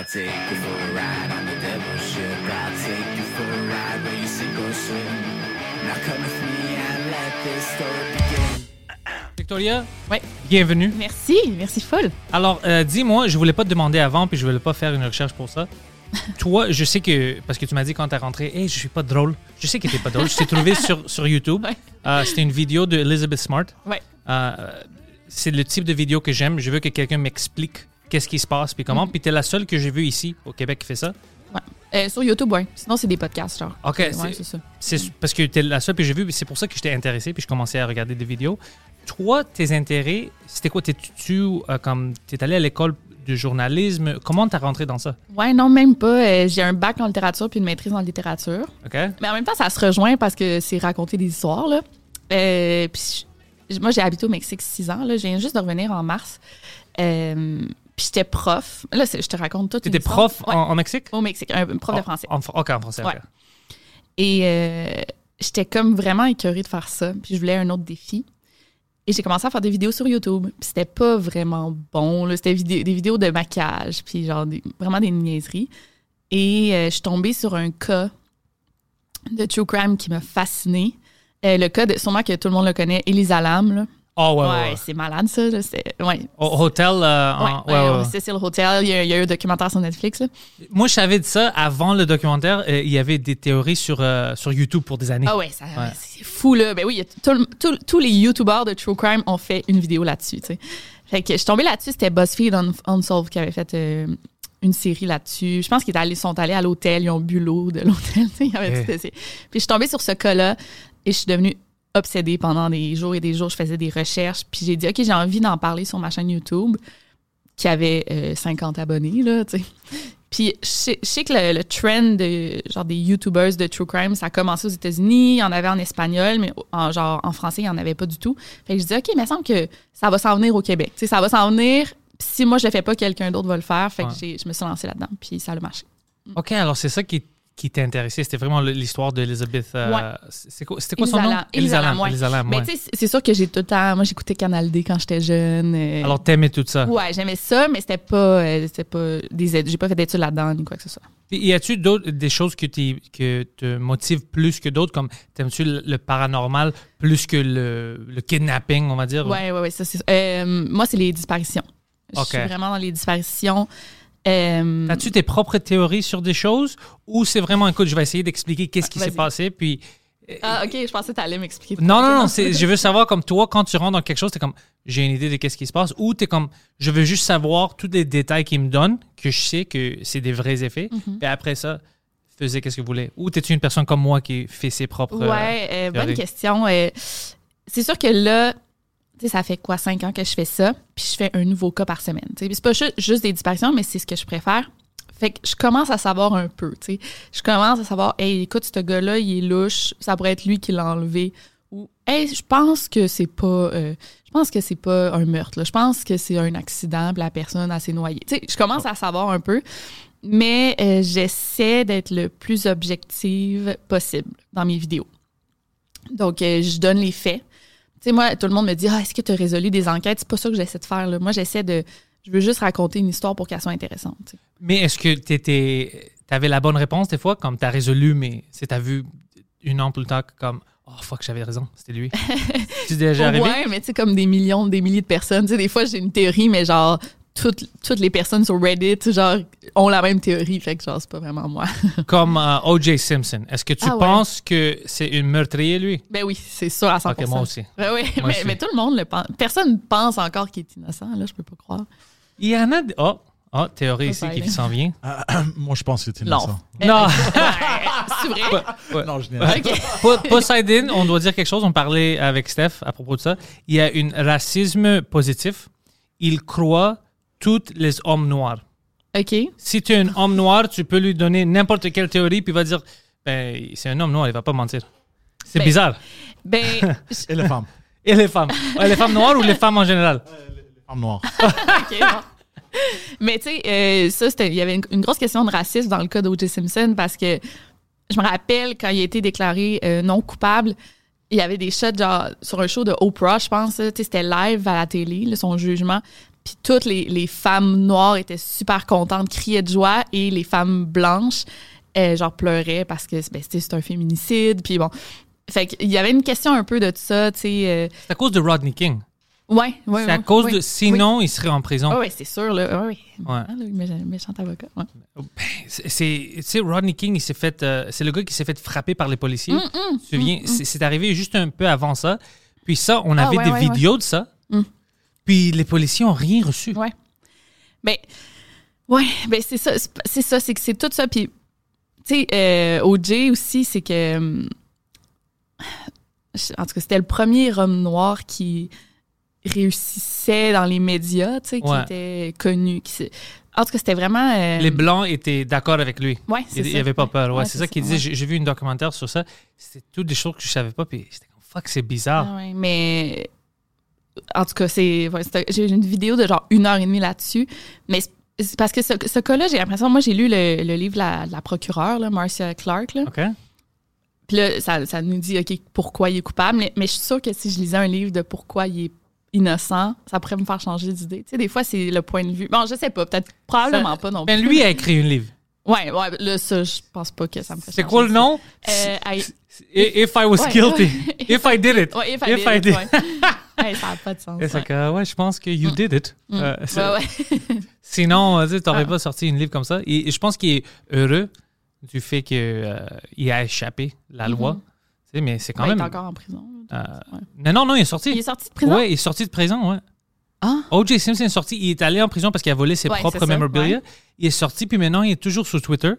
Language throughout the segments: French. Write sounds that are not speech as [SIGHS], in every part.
I'll take you for a ride on the devil's ship. I'll take you for a ride where you sink or swim. Now come with me and let this story begin. Victoria, Ouais. bienvenue. Merci, merci folle. Alors, euh, dis-moi, je voulais pas te demander avant, puis je voulais pas faire une recherche pour ça. [LAUGHS] Toi, je sais que, parce que tu m'as dit quand t'es rentré, hey, je suis pas drôle. Je sais que t'es pas drôle. Je t'ai trouvé sur, sur YouTube. Ouais. Euh, C'était une vidéo de Elizabeth Smart. Ouais. Euh, c'est le type de vidéo que j'aime. Je veux que quelqu'un m'explique qu'est-ce qui se passe, puis comment. Puis t'es la seule que j'ai vue ici, au Québec, qui fait ça. Ouais. Euh, sur YouTube, ouais. Sinon, c'est des podcasts, genre. OK, Ouais, c'est- ça. C'est parce que t'es la seule que j'ai vue, c'est pour ça que j'étais intéressé, puis je commençais à regarder des vidéos. Toi, tes intérêts, c'était quoi? T'es-tu euh, comme t'es allé à l'école de journalisme? Comment t'as rentré dans ça? Ouais, non, même pas. Euh, J'ai un bac en littérature puis une maîtrise en littérature. OK? Mais en même temps, ça se rejoint parce que c'est raconter des histoires, là. Euh, puis moi, j'ai habité au Mexique six ans, là. Je viens juste de revenir en mars. Euh, puis j'étais prof. Là, je te raconte une T'étais histoire. prof Ouais, en, Mexique? au Mexique, un prof de français. En, OK, en français. Ouais. ok. Et euh, j'étais comme vraiment écœurée de faire ça. Puis je voulais un autre défi. Et j'ai commencé à faire des vidéos sur YouTube. Puis c'était pas vraiment bon. C'était des vidéos de maquillage. Puis genre des- vraiment des niaiseries. Et euh, je suis tombée sur un cas de true crime qui m'a fascinée. Euh, le cas, de, sûrement que tout le monde le connaît, Elisa Lam. Là. Oh, ouais, ouais. C'est malade ça. là. C'est- ouais. Au hotel. euh, en- Cecil Hotel. Il y, a, il y a eu un documentaire sur Netflix. Là. Moi, je savais de ça avant le documentaire. euh, il y avait des théories sur, euh, sur YouTube pour des années. Ah ouais, c'est fou là. Ben oui, tous les YouTubers de True Crime ont fait une vidéo là-dessus. Fait que je suis tombée là-dessus, c'était BuzzFeed Un- Unsolved qui avait fait euh, une série là-dessus. Je pense qu'ils allés- sont allés à l'hôtel, ils ont bu l'eau de l'hôtel. [LAUGHS] Eh. Puis je suis tombée sur ce cas-là et je suis devenue obsédée pendant des jours et des jours. Je faisais des recherches. Puis j'ai dit, OK, j'ai envie d'en parler sur ma chaîne YouTube qui avait euh, 50 abonnés, là, tu sais. Puis je sais, je sais que le, le trend de, genre des YouTubers de true crime, ça a commencé aux États-Unis, il y en avait en espagnol, mais en, genre en français, il n'y en avait pas du tout. Fait que je dis OK, mais il me semble que ça va s'en venir au Québec. Tu sais, ça va s'en venir. Puis si moi je le fais pas, quelqu'un d'autre va le faire. Fait que Ouais. je me suis lancée là-dedans, puis ça a marché. OK, alors c'est ça qui, qui t'a intéressé. C'était vraiment l'histoire d'Elizabeth. euh, Ouais. c'est quoi- C'était quoi son nom? Lam. Elisa Lam, ouais. Elisa Lam, Mais tu sais, c'est- sûr que j'ai tout le temps. Moi, j'écoutais Canal D quand j'étais jeune. euh, Alors, t'aimais tout ça? ouais, j'aimais ça, mais c'était pas, euh, c'était pas des études. J'ai pas fait d'études là-dedans ni quoi que ce soit. Y a-tu d'autres des choses que, que te motivent plus que d'autres, comme t'aimes-tu le, le paranormal plus que le, le kidnapping, on va dire? Ouais, ouais, ouais, ça, c'est euh, Moi, c'est les disparitions. Je Ok. suis vraiment dans les disparitions. Euh, As-tu tes propres théories sur des choses ou c'est vraiment, écoute, je vais essayer d'expliquer qu'est-ce qui s'est passé, puis... Ah, ok, je pensais que tu allais m'expliquer. Non, non, non, je veux savoir, comme toi, quand tu rentres dans quelque chose, t'es comme, j'ai une idée de qu'est-ce qui se passe, ou t'es comme, je veux juste savoir tous les détails qu'ils me donnent, que je sais que c'est des vrais effets, Mhm. et après ça, faisais qu'est-ce que vous voulez. Ou t'es-tu une personne comme moi qui fait ses propres... euh, Ouais, euh, bonne question. Euh, c'est sûr que là, tu sais, ça fait quoi, cinq ans que je fais ça, puis je fais un nouveau cas par semaine. C'est pas ju- juste des disparitions, mais c'est ce que je préfère. Fait que je commence à savoir un peu, tu sais. Je commence à savoir, hey, écoute, ce gars-là, il est louche, ça pourrait être lui qui l'a enlevé. Ou, hey, je pense que c'est pas, euh, je pense que c'est pas un meurtre. Je pense que c'est un accident, puis la personne s'est noyée. Tu sais, je commence à savoir un peu, mais euh, j'essaie d'être le plus objective possible dans mes vidéos. Donc, euh, je donne les faits. Tu sais, moi, tout le monde me dit Ah, est-ce que tu as résolu des enquêtes? C'est pas ça que j'essaie de faire. Là. Moi, j'essaie de. Je veux juste raconter une histoire pour qu'elle soit intéressante. tu. Mais est-ce que tu avais la bonne réponse des fois, comme tu as résolu, mais c'est t'as vu une an plus tard comme oh fuck j'avais raison, c'était lui. [LAUGHS] c'est déjà arrivé? Ouais, mais tu sais, comme des millions, des milliers de personnes. Tu sais, des fois, j'ai une théorie, mais genre, toutes, toutes les personnes sur Reddit, genre, ont la même théorie. Fait que, genre, c'est pas vraiment moi. [LAUGHS] Comme euh, O.J. Simpson. Est-ce que tu Ah ouais. penses que c'est une meurtrier lui? Ben oui, c'est sûr à 100 Ok, moi aussi. Ben oui, Moi mais, aussi. mais tout le monde le pense. Personne pense encore qu'il est innocent. Là, je peux pas croire. Il y en a. des- Oh, oh théorie ici qui s'en vient. Moi, je pense que c'est Non. innocent. Non. c'est vrai? Ouais. Non, je n'ai Ok. Po- Poseidon, on doit dire quelque chose. On parlait avec Steph à propos de ça. Il y a un racisme positif. Il croit tous les hommes noirs. OK. Si tu es un homme noir, tu peux lui donner n'importe quelle théorie, puis il va dire ben, c'est un homme noir, il va pas mentir. C'est Ben, bizarre. Ben, [LAUGHS] Et les femmes. Et les femmes Les femmes noires ou les femmes en général? Les femmes noires. [LAUGHS] OK. Mais tu sais, euh, ça, c'était- il y avait une, une grosse question de racisme dans le cas d'O.J. Simpson parce que je me rappelle quand il a été déclaré euh, non coupable, il y avait des shots genre sur un show de Oprah, je pense. là, tu sais, C'était live à la télé, là, son jugement. Puis toutes les, les femmes noires étaient super contentes, criaient de joie, et les femmes blanches, euh, genre, pleuraient parce que ben, c'était c'est un féminicide. Puis bon, fait qu'il y avait une question un peu de ça, tu sais. euh, C'est à cause de Rodney King. ouais, ouais. c'est à ouais, cause ouais. de. Sinon, il serait en prison. Oui, ouais, c'est sûr, là. Ouais. Ouais. Ah, le méchant, avocat. Ouais. C'est, c'est- tu sais, Rodney King, il s'est fait, euh, c'est le gars qui s'est fait frapper par les policiers. Mm, tu te souviens? C'est, c'est arrivé juste un peu avant ça. Puis ça, on Ah, avait des vidéos de ça. Puis les policiers ont rien reçu. Ouais. Ben, ouais, ben c'est ça, c'est- ça, c'est que c'est tout ça. Puis, tu sais, euh, OJ aussi, c'est que. hum, En tout cas, c'était le premier homme noir qui réussissait dans les médias, tu sais, qui était connu. Qui, en tout cas, c'était vraiment. euh, Les blancs étaient d'accord avec lui. Ouais, c'est ça. avait pas peur. Ouais, Ouais, c'est ça qu'il ça, disait. J'ai, vu une documentaire sur ça. C'était toutes des choses que je savais pas. Puis j'étais comme, fuck, c'est bizarre. Ah ouais, mais en tout cas, c'est ouais, j'ai une vidéo de genre une heure et demie là-dessus. Mais c'est- parce que ce, ce cas-là, j'ai l'impression, moi j'ai lu le, le livre de la, la procureure, là, Marcia Clark. Là. OK? Puis là, ça, ça nous dit OK, pourquoi il est coupable. Mais, mais je suis sûre que si je lisais un livre de pourquoi il est innocent, ça pourrait me faire changer d'idée. Tu sais, des fois, c'est le point de vue. Bon, je sais pas, peut-être probablement Ça- pas non plus. Ben, lui a écrit un livre. Ouais, ouais, là, ça, je pense pas que ça me fait C'est quoi le nom? Euh, I- If I was Ouais, guilty. ouais. [LAUGHS] If I did it. Ouais, if I If did I it, did. [LAUGHS] ça n'a pas de sens. C'est ouais. que, ouais, je pense que you did it. Mm. Euh. [LAUGHS] Sinon, euh, tu n'aurais Ah. pas sorti une livre comme ça. Et, et je pense qu'il est heureux du fait qu'il a échappé la loi. Mhm. Tu sais, mais c'est quand Ouais, il même. est encore en prison. euh. Non, non, non, il est sorti. Il est sorti de prison? Ouais, il est sorti de prison, ouais. Ah, O.J. Simpson est sorti. Il est allé en prison parce qu'il a volé ses Ouais, propres memorabilia. ouais. Il est sorti, puis maintenant, il est toujours sur Twitter.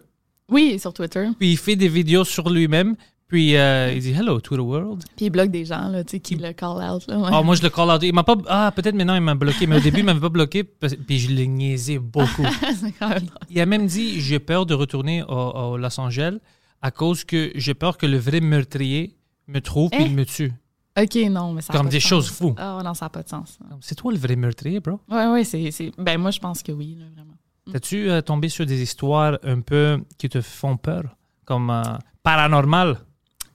oui, sur Twitter. Puis il fait des vidéos sur lui-même. Puis euh, il dit Hello, Twitter World. Puis il bloque des gens, là, tu sais, qui le call out, là. ouais. Ah, moi, je le call out. Il m'a pas. Ah, peut-être maintenant, il m'a bloqué. Mais au début, il m'avait pas bloqué. Puis je l'ai niaisé beaucoup. [LAUGHS] Il a même dit J'ai peur de retourner au, au Los Angeles à cause que j'ai peur que le vrai meurtrier me trouve et Hein? me tue. OK, non, mais ça Comme pas des de choses fous. Ah, non, ça n'a pas de sens. C'est toi le vrai meurtrier, bro? Ouais, ouais, c'est. Ben, moi, je pense que oui, là, vraiment. T'as-tu euh, tombé sur des histoires un peu qui te font peur? Comme euh, paranormal?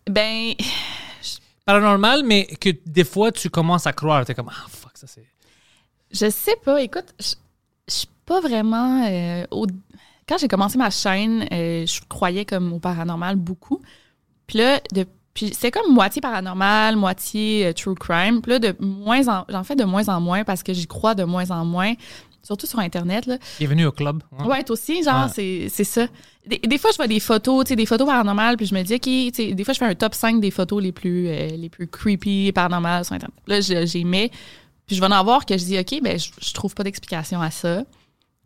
Ben, Paranormal, mais que des fois, tu commences à croire. T'es comme Ah, fuck, ça c'est. je sais pas. Écoute, je je suis pas vraiment. euh, au- Quand j'ai commencé ma chaîne, euh, je croyais comme au paranormal beaucoup. Puis là, depuis. C'est comme moitié paranormal, moitié euh, true crime. Puis là, de moins en, j'en fais de moins en moins parce que j'y crois de moins en moins, surtout sur Internet. Là. Il est venu au club. hein? Ouais, toi aussi, genre, Ouais. c'est c'est ça. Des, des fois, je vois des photos, tu sais, des photos paranormales, puis je me dis, OK, tu sais, des fois, je fais un top 5 des photos les plus, euh, les plus creepy, paranormales sur Internet. Là, je- j'y mets, puis je vais en avoir que je dis, OK, ben, je, je trouve pas d'explication à ça.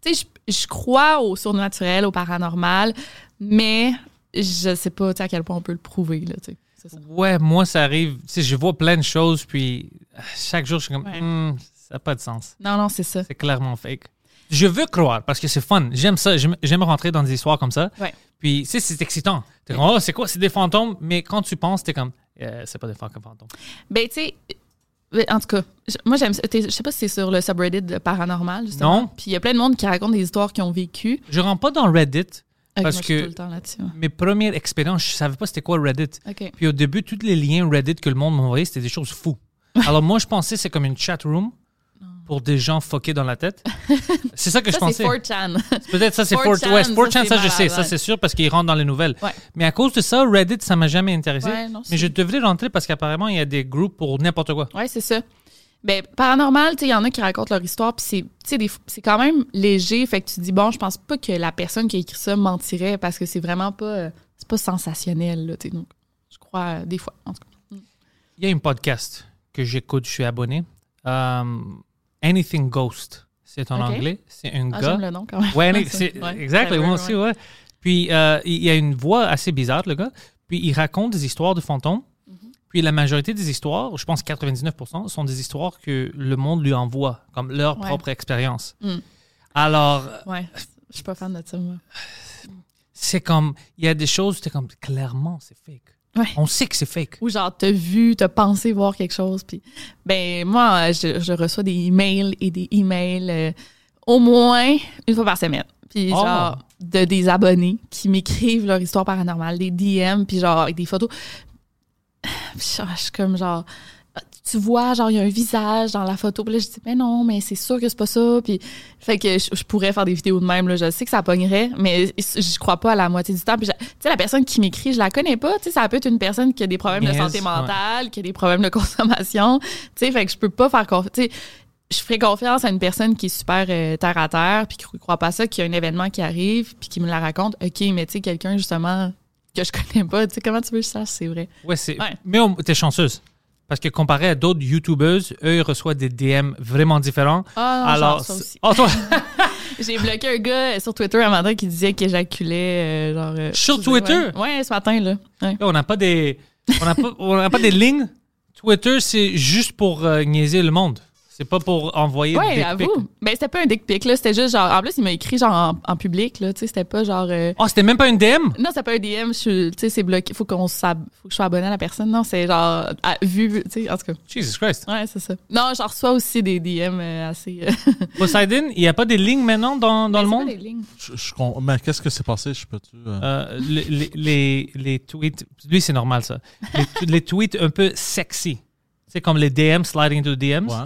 Tu sais, je, je crois au surnaturel, au paranormal, mais je sais pas, tu sais, à quel point on peut le prouver, là, tu sais. Ça. Ouais, moi, ça arrive. Tu sais, je vois plein de choses, puis euh, chaque jour, je suis comme Ouais. Hmm, Ça n'a pas de sens. Non, non, c'est ça. C'est clairement fake. Je veux croire parce que c'est fun. J'aime ça. J'aime rentrer dans des histoires comme ça. Ouais. Puis, tu sais, c'est excitant. T'es comme, oh, c'est quoi? C'est des fantômes. Mais quand tu penses, t'es comme, Euh, c'est pas des fantômes. Ben, tu sais, en tout cas, moi, j'aime Je sais pas si c'est sur le subreddit de paranormal, justement. Non. Puis il y a plein de monde qui raconte des histoires qu'ils ont vécues. Je rentre pas dans Reddit. Parce que- tout le temps là-dessus. ouais. Mes premières expériences, je savais pas c'était quoi Reddit. Puis au début, tous les liens Reddit que le monde m'envoyait, c'était des choses fous. Alors moi, je pensais que c'est comme une chat room pour des gens fuckés dans la tête. [LAUGHS] c'est ça que je Ça, c'est pensais. 4chan. Peut-être ça, c'est 4chan, 4chan. Ouais, ça, 4chan, c'est ça, je sais. Ça, c'est sûr parce qu'ils rentrent dans les nouvelles. Ouais. Mais à cause de ça, Reddit, ça m'a jamais intéressé. Ouais, non, Mais je devrais rentrer parce qu'apparemment, il y a des groupes pour n'importe quoi. Ouais, c'est ça. Ben, paranormal, tu sais, il y en a qui racontent leur histoire, puis c'est, quand même léger, fait que tu te dis, bon, je pense pas que la personne qui a écrit ça mentirait parce que c'est vraiment pas, c'est pas sensationnel, là, tu sais, donc, je crois, euh, des fois, en tout cas. Il y a un podcast que j'écoute, je suis abonné. Um, Anything Ghost. C'est en anglais. C'est un Ah, gars. j'aime le nom quand même. Ouais, [LAUGHS] ouais. exact, moi aussi, ouais. Puis euh, il y a une voix assez bizarre, le gars. Puis il raconte des histoires de fantômes. Puis la majorité des histoires, je pense 99%, sont des histoires que le monde lui envoie, comme leur Ouais. propre expérience. Mm. Alors, Ouais, je suis pas fan de ça, moi. c'est comme, il y a des choses, c'est comme, clairement, c'est fake. Ouais. On sait que c'est fake. Ou genre, t'as vu, t'as pensé voir quelque chose, puis ben moi, je, je reçois des emails et des emails euh, au moins une fois par semaine. Puis Oh. genre, de des abonnés qui m'écrivent leur histoire paranormale, des DM, puis genre, avec des photos. Genre, je suis comme genre, tu vois, genre, il y a un visage dans la photo. Puis là, je dis, mais non, mais c'est sûr que c'est pas ça. Puis, fait que je, je pourrais faire des vidéos de même, là. Je sais que ça pognerait, mais je crois pas à la moitié du temps. Puis, je- tu sais, la personne qui m'écrit, je la connais pas. Tu sais, ça peut être une personne qui a des problèmes de santé ouais. mentale, qui a des problèmes de consommation. Tu sais, fait que je peux pas faire confiance. Tu sais, je ferais confiance à une personne qui est super euh, terre à terre, puis qui croit pas ça, qu'il y a un événement qui arrive, puis qui me la raconte. OK, mais tu sais, quelqu'un, justement, que je connais pas, tu sais, comment tu veux que je sache, c'est vrai? Ouais, c'est. Ouais. Mais t'es chanceuse. Parce que comparé à d'autres YouTubeuses, eux, ils reçoivent des DM vraiment différents. Ah, non, Alors, genre ça aussi. Oh, toi, [LAUGHS] J'ai bloqué un gars sur Twitter un matin qui disait qu'il éjaculait, euh, genre... euh, Sur Twitter? Ouais, Ouais, ce matin, là. Ouais. on n'a pas des, on n'a pas, pas des lignes. Twitter, c'est juste pour euh, niaiser le monde. C'est pas pour envoyer Ouais, des pics. Ben, c'était pas un dick pic, là. C'était juste genre. En plus, il m'a écrit genre en, en public, là. Tu sais, c'était pas genre. euh, Oh, c'était même pas une DM? Non, c'était pas un DM. je suis- Tu sais, c'est bloqué. Faut qu'on Faut que je sois abonné à la personne. Non, c'est genre. à- vu, tu sais, en tout cas. Jesus Christ. Ouais, c'est ça. Non, j'en reçois aussi des DM euh, assez. euh, [LAUGHS] Poseidon, il n'y a pas des lignes maintenant dans, dans le monde? pas des lignes. Je, je com- mais qu'est-ce que c'est passé? Je peux-tu. euh, Euh, les, les, les, les tweets, lui c'est normal ça. Les tweets un peu sexy. C'est comme les DM, sliding into the DMs. ouais.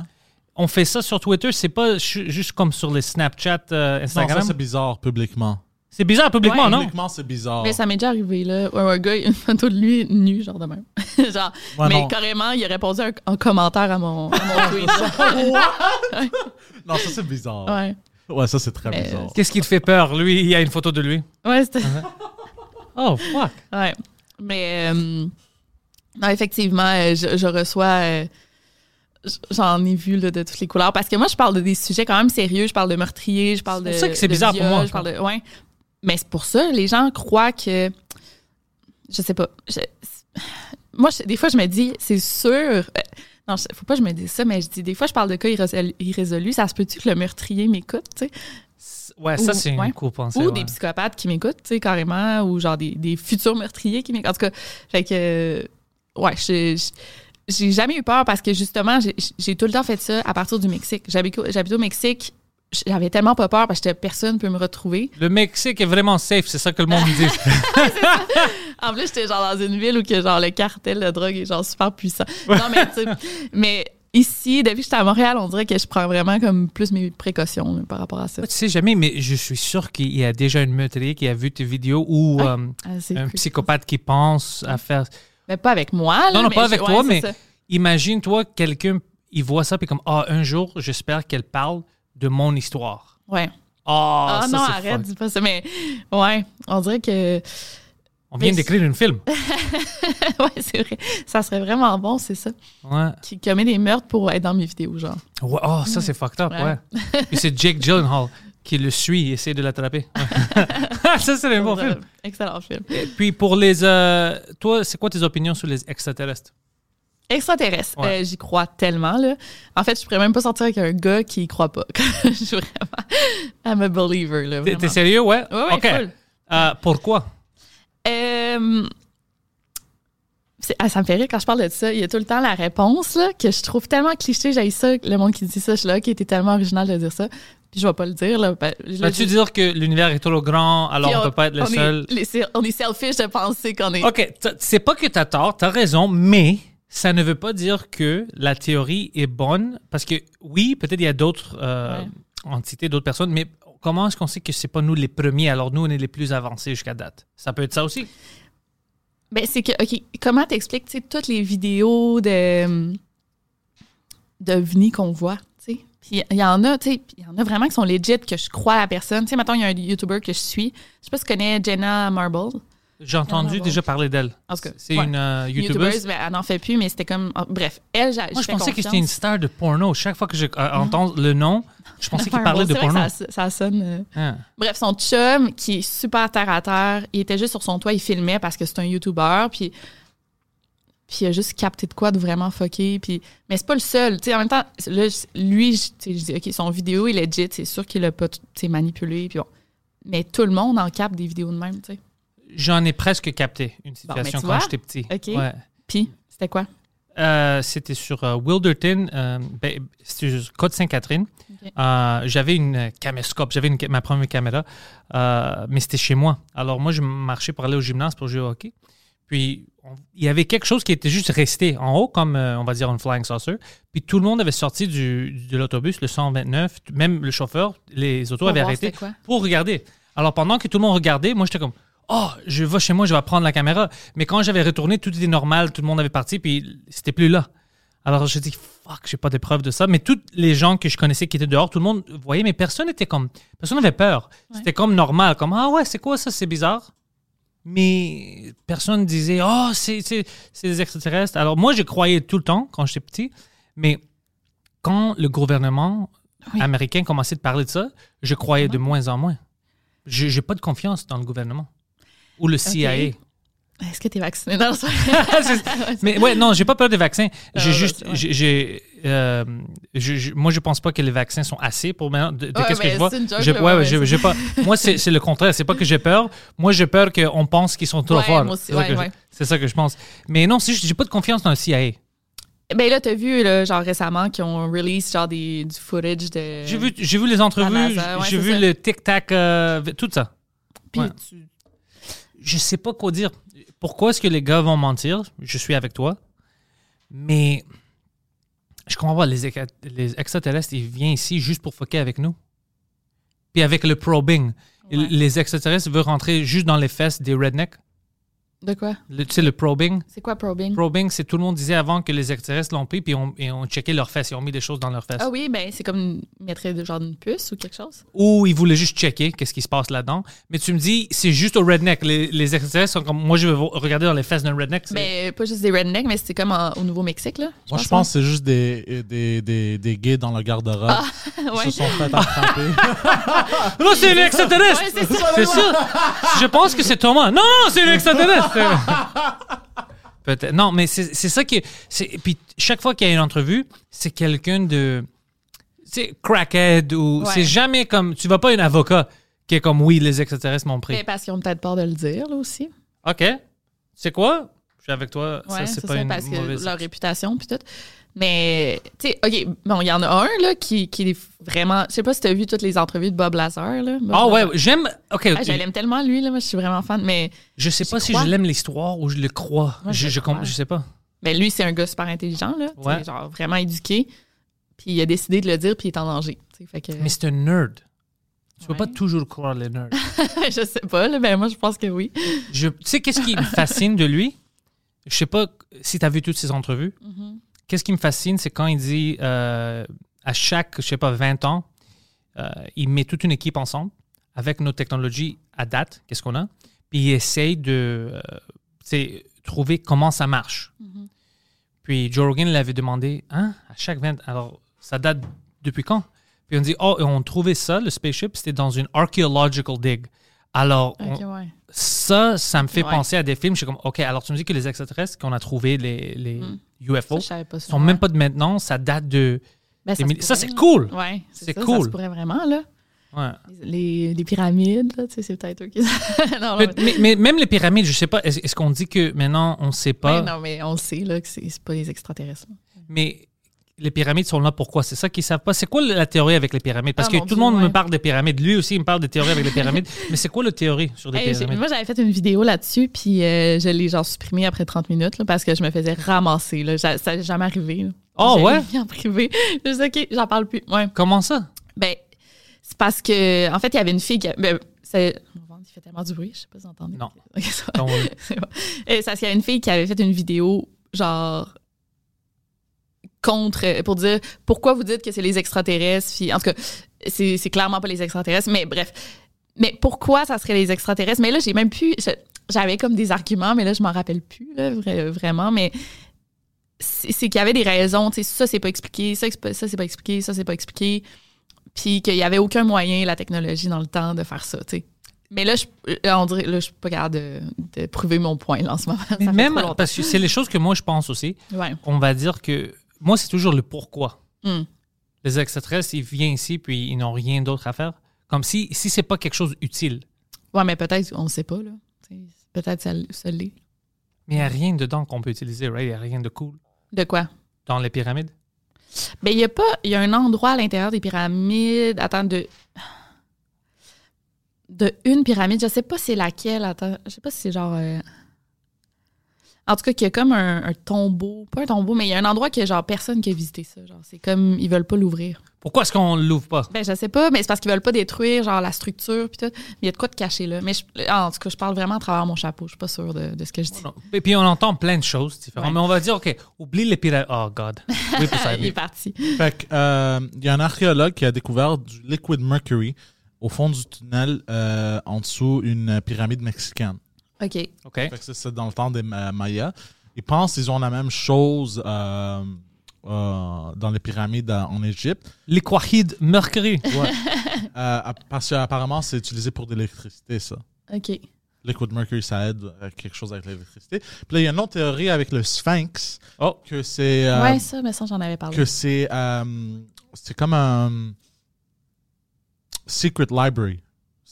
On fait ça sur Twitter, c'est pas ju- juste comme sur les Snapchat, euh, Non, Instagram? ça, c'est bizarre publiquement. c'est bizarre publiquement, Ouais. non? Publiquement, c'est bizarre. Mais ça m'est déjà arrivé, là. Un, un gars, il y a une photo de lui nu, genre de même. [LAUGHS] genre. Ouais, mais non. carrément, il a répondu un, en commentaire à mon, à mon tweet. [LAUGHS] Non, ça, c'est bizarre. ouais. Ouais, ça, c'est très Mais, bizarre. Qu'est-ce qui te fait peur? Lui, il y a une photo de lui. Ouais, c'était. Oh, fuck. Ouais. Mais euh, non, effectivement, euh, je, je reçois. euh, J'en ai vu là, de toutes les couleurs. Parce que moi, je parle de des sujets quand même sérieux. Je parle de meurtrier, je parle C'est de. pour ça que c'est bizarre pour moi, Je parle de, ouais. Mais c'est pour ça, les gens croient que. Je sais pas. je- moi, je- des fois, je me dis, c'est sûr. euh, non, je- faut pas que je me dise ça, mais je dis, des fois, je parle de cas irrésol- irrésolus. Ça se peut-tu que le meurtrier m'écoute, tu sais? Ouais, ça c'est ouais. une cool pensée. Ou ouais. des psychopathes qui m'écoutent, tu sais, carrément, ou genre des, des futurs meurtriers qui m'écoutent. En tout cas, fait que, euh, ouais, j'ai- j'ai jamais eu peur parce que justement, j'ai- tout le temps fait ça à partir du Mexique. J'habite au Mexique, j'avais tellement pas peur parce que personne peut me retrouver. Le Mexique est vraiment safe, c'est ça que le monde dit. [LAUGHS] En plus, j'étais genre dans une ville où que genre le cartel de drogue est genre super puissant. Non, mais tu sais, mais ici, depuis que j'étais à Montréal, on dirait que je prends vraiment comme plus mes précautions là, par rapport à ça. tu sais jamais, mais je suis sûr qu'il y a déjà une meurtrier qui a vu tes vidéos ou euh, Ah, un psychopathe qui pense à faire. Mais pas avec moi. Là, Non, non, mais pas avec toi, mais imagine-toi, quelqu'un, il voit ça, puis comme, ah, un jour, j'espère qu'elle parle de mon histoire. Ouais. Ah, Ah ça, non, arrête, dis pas ça. Mais ouais, on dirait que. On vient d'écrire un film. [LAUGHS] ouais, c'est vrai. Ça serait vraiment bon, c'est ça. Ouais. Qui commet des meurtres pour être dans mes vidéos, genre. Ouais, oh, ça, c'est fucked up, ouais. Ouais. C'est Jake Gyllenhaal [LAUGHS] qui le suit et essaie de l'attraper. Ouais. [LAUGHS] ça, c'est un bon film. Excellent film. Et puis pour les. euh, toi, c'est quoi tes opinions sur les extraterrestres? Extraterrestre, Ouais. euh, j'y crois tellement, là. En fait, je pourrais même pas sortir avec un gars qui y croit pas. [LAUGHS] je suis vraiment. I'm a believer, là. T'es t'es sérieux, ouais? Ouais, ouais, OK. full. Euh, pourquoi? Ah, ça me fait rire quand je parle de ça. Il y a tout le temps la réponse là, que je trouve tellement cliché. J'ai ça, le monde qui dit ça. Je suis là, qui était tellement original de dire ça. Puis je vais pas le dire. Là, Ben, Vas-tu dire que l'univers est trop grand, alors Puis on peut pas être le on seul? Est, on est selfish de penser qu'on est. OK, c'est pas que t'as tort, t'as raison, mais ça ne veut pas dire que la théorie est bonne, parce que oui, peut-être il y a d'autres euh, Ouais. entités, d'autres personnes, mais comment est-ce qu'on sait que c'est pas nous les premiers, alors nous, on est les plus avancés jusqu'à date? Ça peut être ça aussi. Ben, c'est que, OK, comment t'expliques, tu sais, toutes les vidéos de d'ovnis qu'on voit? Puis il y en a, tu sais, il y en a vraiment qui sont legit, que je crois à la personne. Tu sais, mettons, il y a un YouTuber que je suis. Je sais pas si tu connais Jenna Marble. J'ai entendu déjà parler d'elle. C'est ouais. une euh, YouTubeuse, mais elle n'en fait plus, mais c'était comme. oh, bref, elle, j'ai- Moi, je pensais que c'était une star de porno. Chaque fois que j'entends le nom, je pensais qu'il parlait de porno. Ça, ça sonne. euh, Ah. Bref, son chum, qui est super terre à terre, il était juste sur son toit, il filmait parce que c'est un YouTuber, puis puis il a juste capté de quoi de vraiment fucké, puis mais c'est pas le seul, en même temps là, lui je, dis OK, son vidéo est legit, c'est sûr qu'il a pas manipulé puis bon. Mais tout le monde en capte des vidéos de même. J'en ai presque capté une situation tu quand j'étais petit. OK. Ouais. Puis c'était quoi? Euh, c'était sur euh, Wilderton, euh, ben, c'était sur Côte Sainte-Catherine. Ok. Euh, j'avais une caméscope, j'avais ma première caméra, mais c'était chez moi. Alors moi, je marchais pour aller au gymnase pour jouer au hockey. Puis on- il y avait quelque chose qui était juste resté en haut, comme euh, on va dire un flying saucer. Puis tout le monde avait sorti du, de l'autobus, le 129, même le chauffeur, les autos Pour avaient arrêté pour regarder. Alors pendant que tout le monde regardait, moi j'étais comme oh je vais chez moi, je vais prendre la caméra. Mais quand j'avais retourné, tout était normal, tout le monde avait parti, puis c'était plus là. Alors j'ai dit fuck, j'ai pas de preuves de ça. Mais tous les gens que je connaissais qui étaient dehors, tout le monde voyait, mais personne n'était comme personne n'avait peur. Ouais. C'était comme normal, comme ah ouais c'est quoi ça, c'est bizarre? Mais personne disait oh c'est c'est c'est des extraterrestres. Alors moi je croyais tout le temps quand j'étais petit, mais quand le gouvernement Oui. américain commençait de parler de ça, je croyais de moins en moins. Je n'ai pas de confiance dans le gouvernement ou le CIA. Est-ce que tu es vacciné dans [LAUGHS] le Mais ouais, non, j'ai pas peur des vaccins. J'ai Ah, juste, ouais, ouais. j'ai, j'ai, euh, je- je- moi, je pense pas que les vaccins sont assez pour maintenant. De, de Ouais, qu'est-ce que je vois joke, J'ai- ouais, ouais, j'ai- j'ai pas. [LAUGHS] Moi, c'est, le contraire. C'est pas que j'ai peur. Moi, j'ai peur qu'on pense qu'ils sont trop forts. moi aussi, c'est, ça que je- ça que je pense. Mais non, c'est juste, j'ai pas de confiance dans le CIA. Ben là, t'as vu, là, genre récemment, qu'ils ont release genre des, du footage de. J'ai vu, j'ai vu les entrevues, j'ai vu ça. le tic-tac, euh, tout ça. Puis tu- je sais pas quoi dire. Pourquoi est-ce que les gars vont mentir? Je suis avec toi. Mais je comprends pas. Les, extraterrestres, ils viennent ici juste pour fucker avec nous. Puis avec le probing. Ouais. Les extraterrestres veulent rentrer juste dans les fesses des rednecks. De quoi? Le- tu sais, le probing. C'est quoi probing? Probing, c'est tout le monde disait avant que les extraterrestres l'ont pris, puis on, et on checké leurs fesses. Ils ont mis des choses dans leurs fesses. Ah oui, ben c'est comme mettre de genre une puce ou quelque chose. Ou ils voulaient juste checker qu'est-ce qui se passe là-dedans. Mais tu me dis, c'est juste au redneck. Les, les extraterrestres sont comme, moi, je vais regarder dans les fesses d'un redneck. c'est- Ben pas juste des rednecks, mais c'est comme en- au Nouveau-Mexique, là. Moi, je pense que c'est juste des, des, des, des gays dans le garde-robe. Ah, Ils ouais. se sont fait attraper. [LAUGHS] Non, c'est un extraterrestre! Ouais, c'est ça! Je pense que c'est Thomas. Non, non, c'est un extraterrestre! [LAUGHS] Peut-être. Non, mais c'est ça qui. Puis chaque fois qu'il y a une entrevue, c'est quelqu'un de. C'est crackhead ou. Ouais. C'est jamais comme. Tu vas pas un avocat qui est comme oui, les extraterrestres m'ont pris. Mais parce qu'ils ont peut-être peur de le dire, là aussi. OK. C'est quoi? Je suis avec toi. Ouais, ça, c'est pas ça, une parce que mauvaise. leur réputation, puis tout. Mais, tu sais, OK, bon, il y en a un, là, qui, qui est vraiment. Je sais pas si tu as vu toutes les entrevues de Bob Lazar, là. Bob Ah ouais, Lazar. j'aime. OK. Ah, je l'aime tellement, lui, là. Moi, je suis vraiment fan. Mais, je sais pas si crois. je l'aime l'histoire ou je le crois. Moi, je je, je, com- crois. je sais pas. mais lui, c'est un gars super intelligent, là. Ouais. Genre, vraiment éduqué. Puis il a décidé de le dire, puis il est en danger. Fait que. Mais c'est un nerd. Tu peux Ouais. pas toujours croire les nerds. [LAUGHS] je sais pas, là. Ben, moi, je pense que oui. Je, tu sais, qu'est-ce qui me fascine de lui? Je sais pas si tu as vu toutes ses entrevues. [LAUGHS] Mhm. Qu'est-ce qui me fascine, c'est quand il dit euh, à chaque, je sais pas, 20 ans, euh, il met toute une équipe ensemble avec nos technologies à date, qu'est-ce qu'on a, puis il essaye de euh, trouver comment ça marche. Mhm. Puis Joe Rogan l'avait demandé, hein, à chaque 20 alors ça date depuis quand? Puis on dit, oh, on trouvait ça, le spaceship, c'était dans une archaeological dig. Alors, on- OK, ouais. ça, ça me fait Ouais. penser à des films. Je suis comme, OK, alors tu me dis que les extraterrestres qu'on a trouvés, les, les Mm. UFO, Ça, je pas ça. sont même pas de maintenant, ça date de. Ben, des Ça, c'est cool! Ouais, C'est ça, Ça cool. se pourrait vraiment, là. Ouais. Les, les pyramides, c'est peut-être eux qui. [LAUGHS] non, mais, mais même les pyramides, je sais pas, est-ce qu'on dit que maintenant on sait pas, Ouais, non, mais on sait, là, que c'est pas les extraterrestres. mais les pyramides sont là pourquoi? C'est ça qu'ils savent pas. C'est quoi la théorie avec les pyramides? Parce Ah, que tout le monde me parle des pyramides. Lui aussi, il me parle des théories avec les pyramides. [LAUGHS] mais c'est quoi la théorie sur les Hey, pyramides? moi, j'avais fait une vidéo là-dessus, puis euh, je l'ai genre supprimée après 30 minutes, là, parce que je me faisais ramasser. Là. Ça n'est jamais arrivé. là. Oh, ouais? en privé. [LAUGHS] Je dis, OK, j'en parle plus. Ouais. Comment ça? Ben, c'est parce que, en fait, il y avait une fille qui. Ben, c'est- il fait tellement du bruit, je sais pas si vous entendez. Non. Ça va. On- C'est bon. Et ça, qu'il y a une fille qui avait fait une vidéo, genre, contre, pour dire pourquoi vous dites que c'est les extraterrestres. Puis, en tout cas, c'est c'est clairement pas les extraterrestres, mais bref. Mais pourquoi ça serait les extraterrestres? Mais là, j'ai même plus. je- J'avais comme des arguments, mais là, je m'en rappelle plus, là, vra- vraiment. Mais c'est c'est qu'il y avait des raisons. Tu sais, ça, c'est pas expliqué, ça, c'est pas- ça, c'est pas expliqué, ça, c'est pas expliqué. Puis qu'il y avait aucun moyen, la technologie, dans le temps, de faire ça, tu sais. Mais là, je, là, on dirait, là, je suis pas capable de, de prouver mon point, là, en ce moment. [LAUGHS] Mais même, parce que c'est les choses que moi je pense aussi. Ouais. On va dire que. Moi, c'est toujours le pourquoi. Hmm. Les extraterrestres, ils viennent ici puis ils n'ont rien d'autre à faire. Comme si, si c'est pas quelque chose d'utile. Ouais, mais peut-être, on ne sait pas, là. Peut-être ça, ça l'est. Mais il n'y a rien dedans qu'on peut utiliser, right? Il n'y a rien de cool De quoi? dans les pyramides? Ben, il y a pas. Il y a un endroit à l'intérieur des pyramides. Attends, de. De une pyramide. Je sais pas c'est laquelle. Attends. Je sais pas si c'est genre. euh, En tout cas, qu'il y a comme un, un tombeau, pas un tombeau, mais il y a un endroit que genre personne qui a visité ça. Genre, c'est comme ils veulent pas l'ouvrir. Pourquoi est-ce qu'on l'ouvre pas? Ben, je sais pas, mais c'est parce qu'ils veulent pas détruire genre la structure puis tout. Mais il y a de quoi de cacher là. Mais je- en tout cas, je parle vraiment à travers mon chapeau. Je suis pas sûre de, de ce que je dis. Et puis on entend plein de choses différentes. Ouais. Mais on va dire, OK, oublie les pyramides. Oh, God. Oui, pour ça. [LAUGHS] il est parti. Fait que, euh, il y a un archéologue qui a découvert du liquid mercury au fond du tunnel euh, en dessous une pyramide mexicaine. OK. OK. Fait que c'est dans le temps des Ma- Mayas. Ils pensent qu'ils ont la même chose euh, euh, dans les pyramides euh, en Égypte. Liquid mercury. Ouais. [LAUGHS] Euh, parce qu'apparemment, c'est utilisé pour de l'électricité, ça. OK. Liquid mercury, ça aide à quelque chose avec l'électricité. Puis là, il y a une autre théorie avec le sphinx, Oh. que c'est euh, ouais, ça, mais ça, j'en avais parlé. que c'est euh, c'est comme un secret library.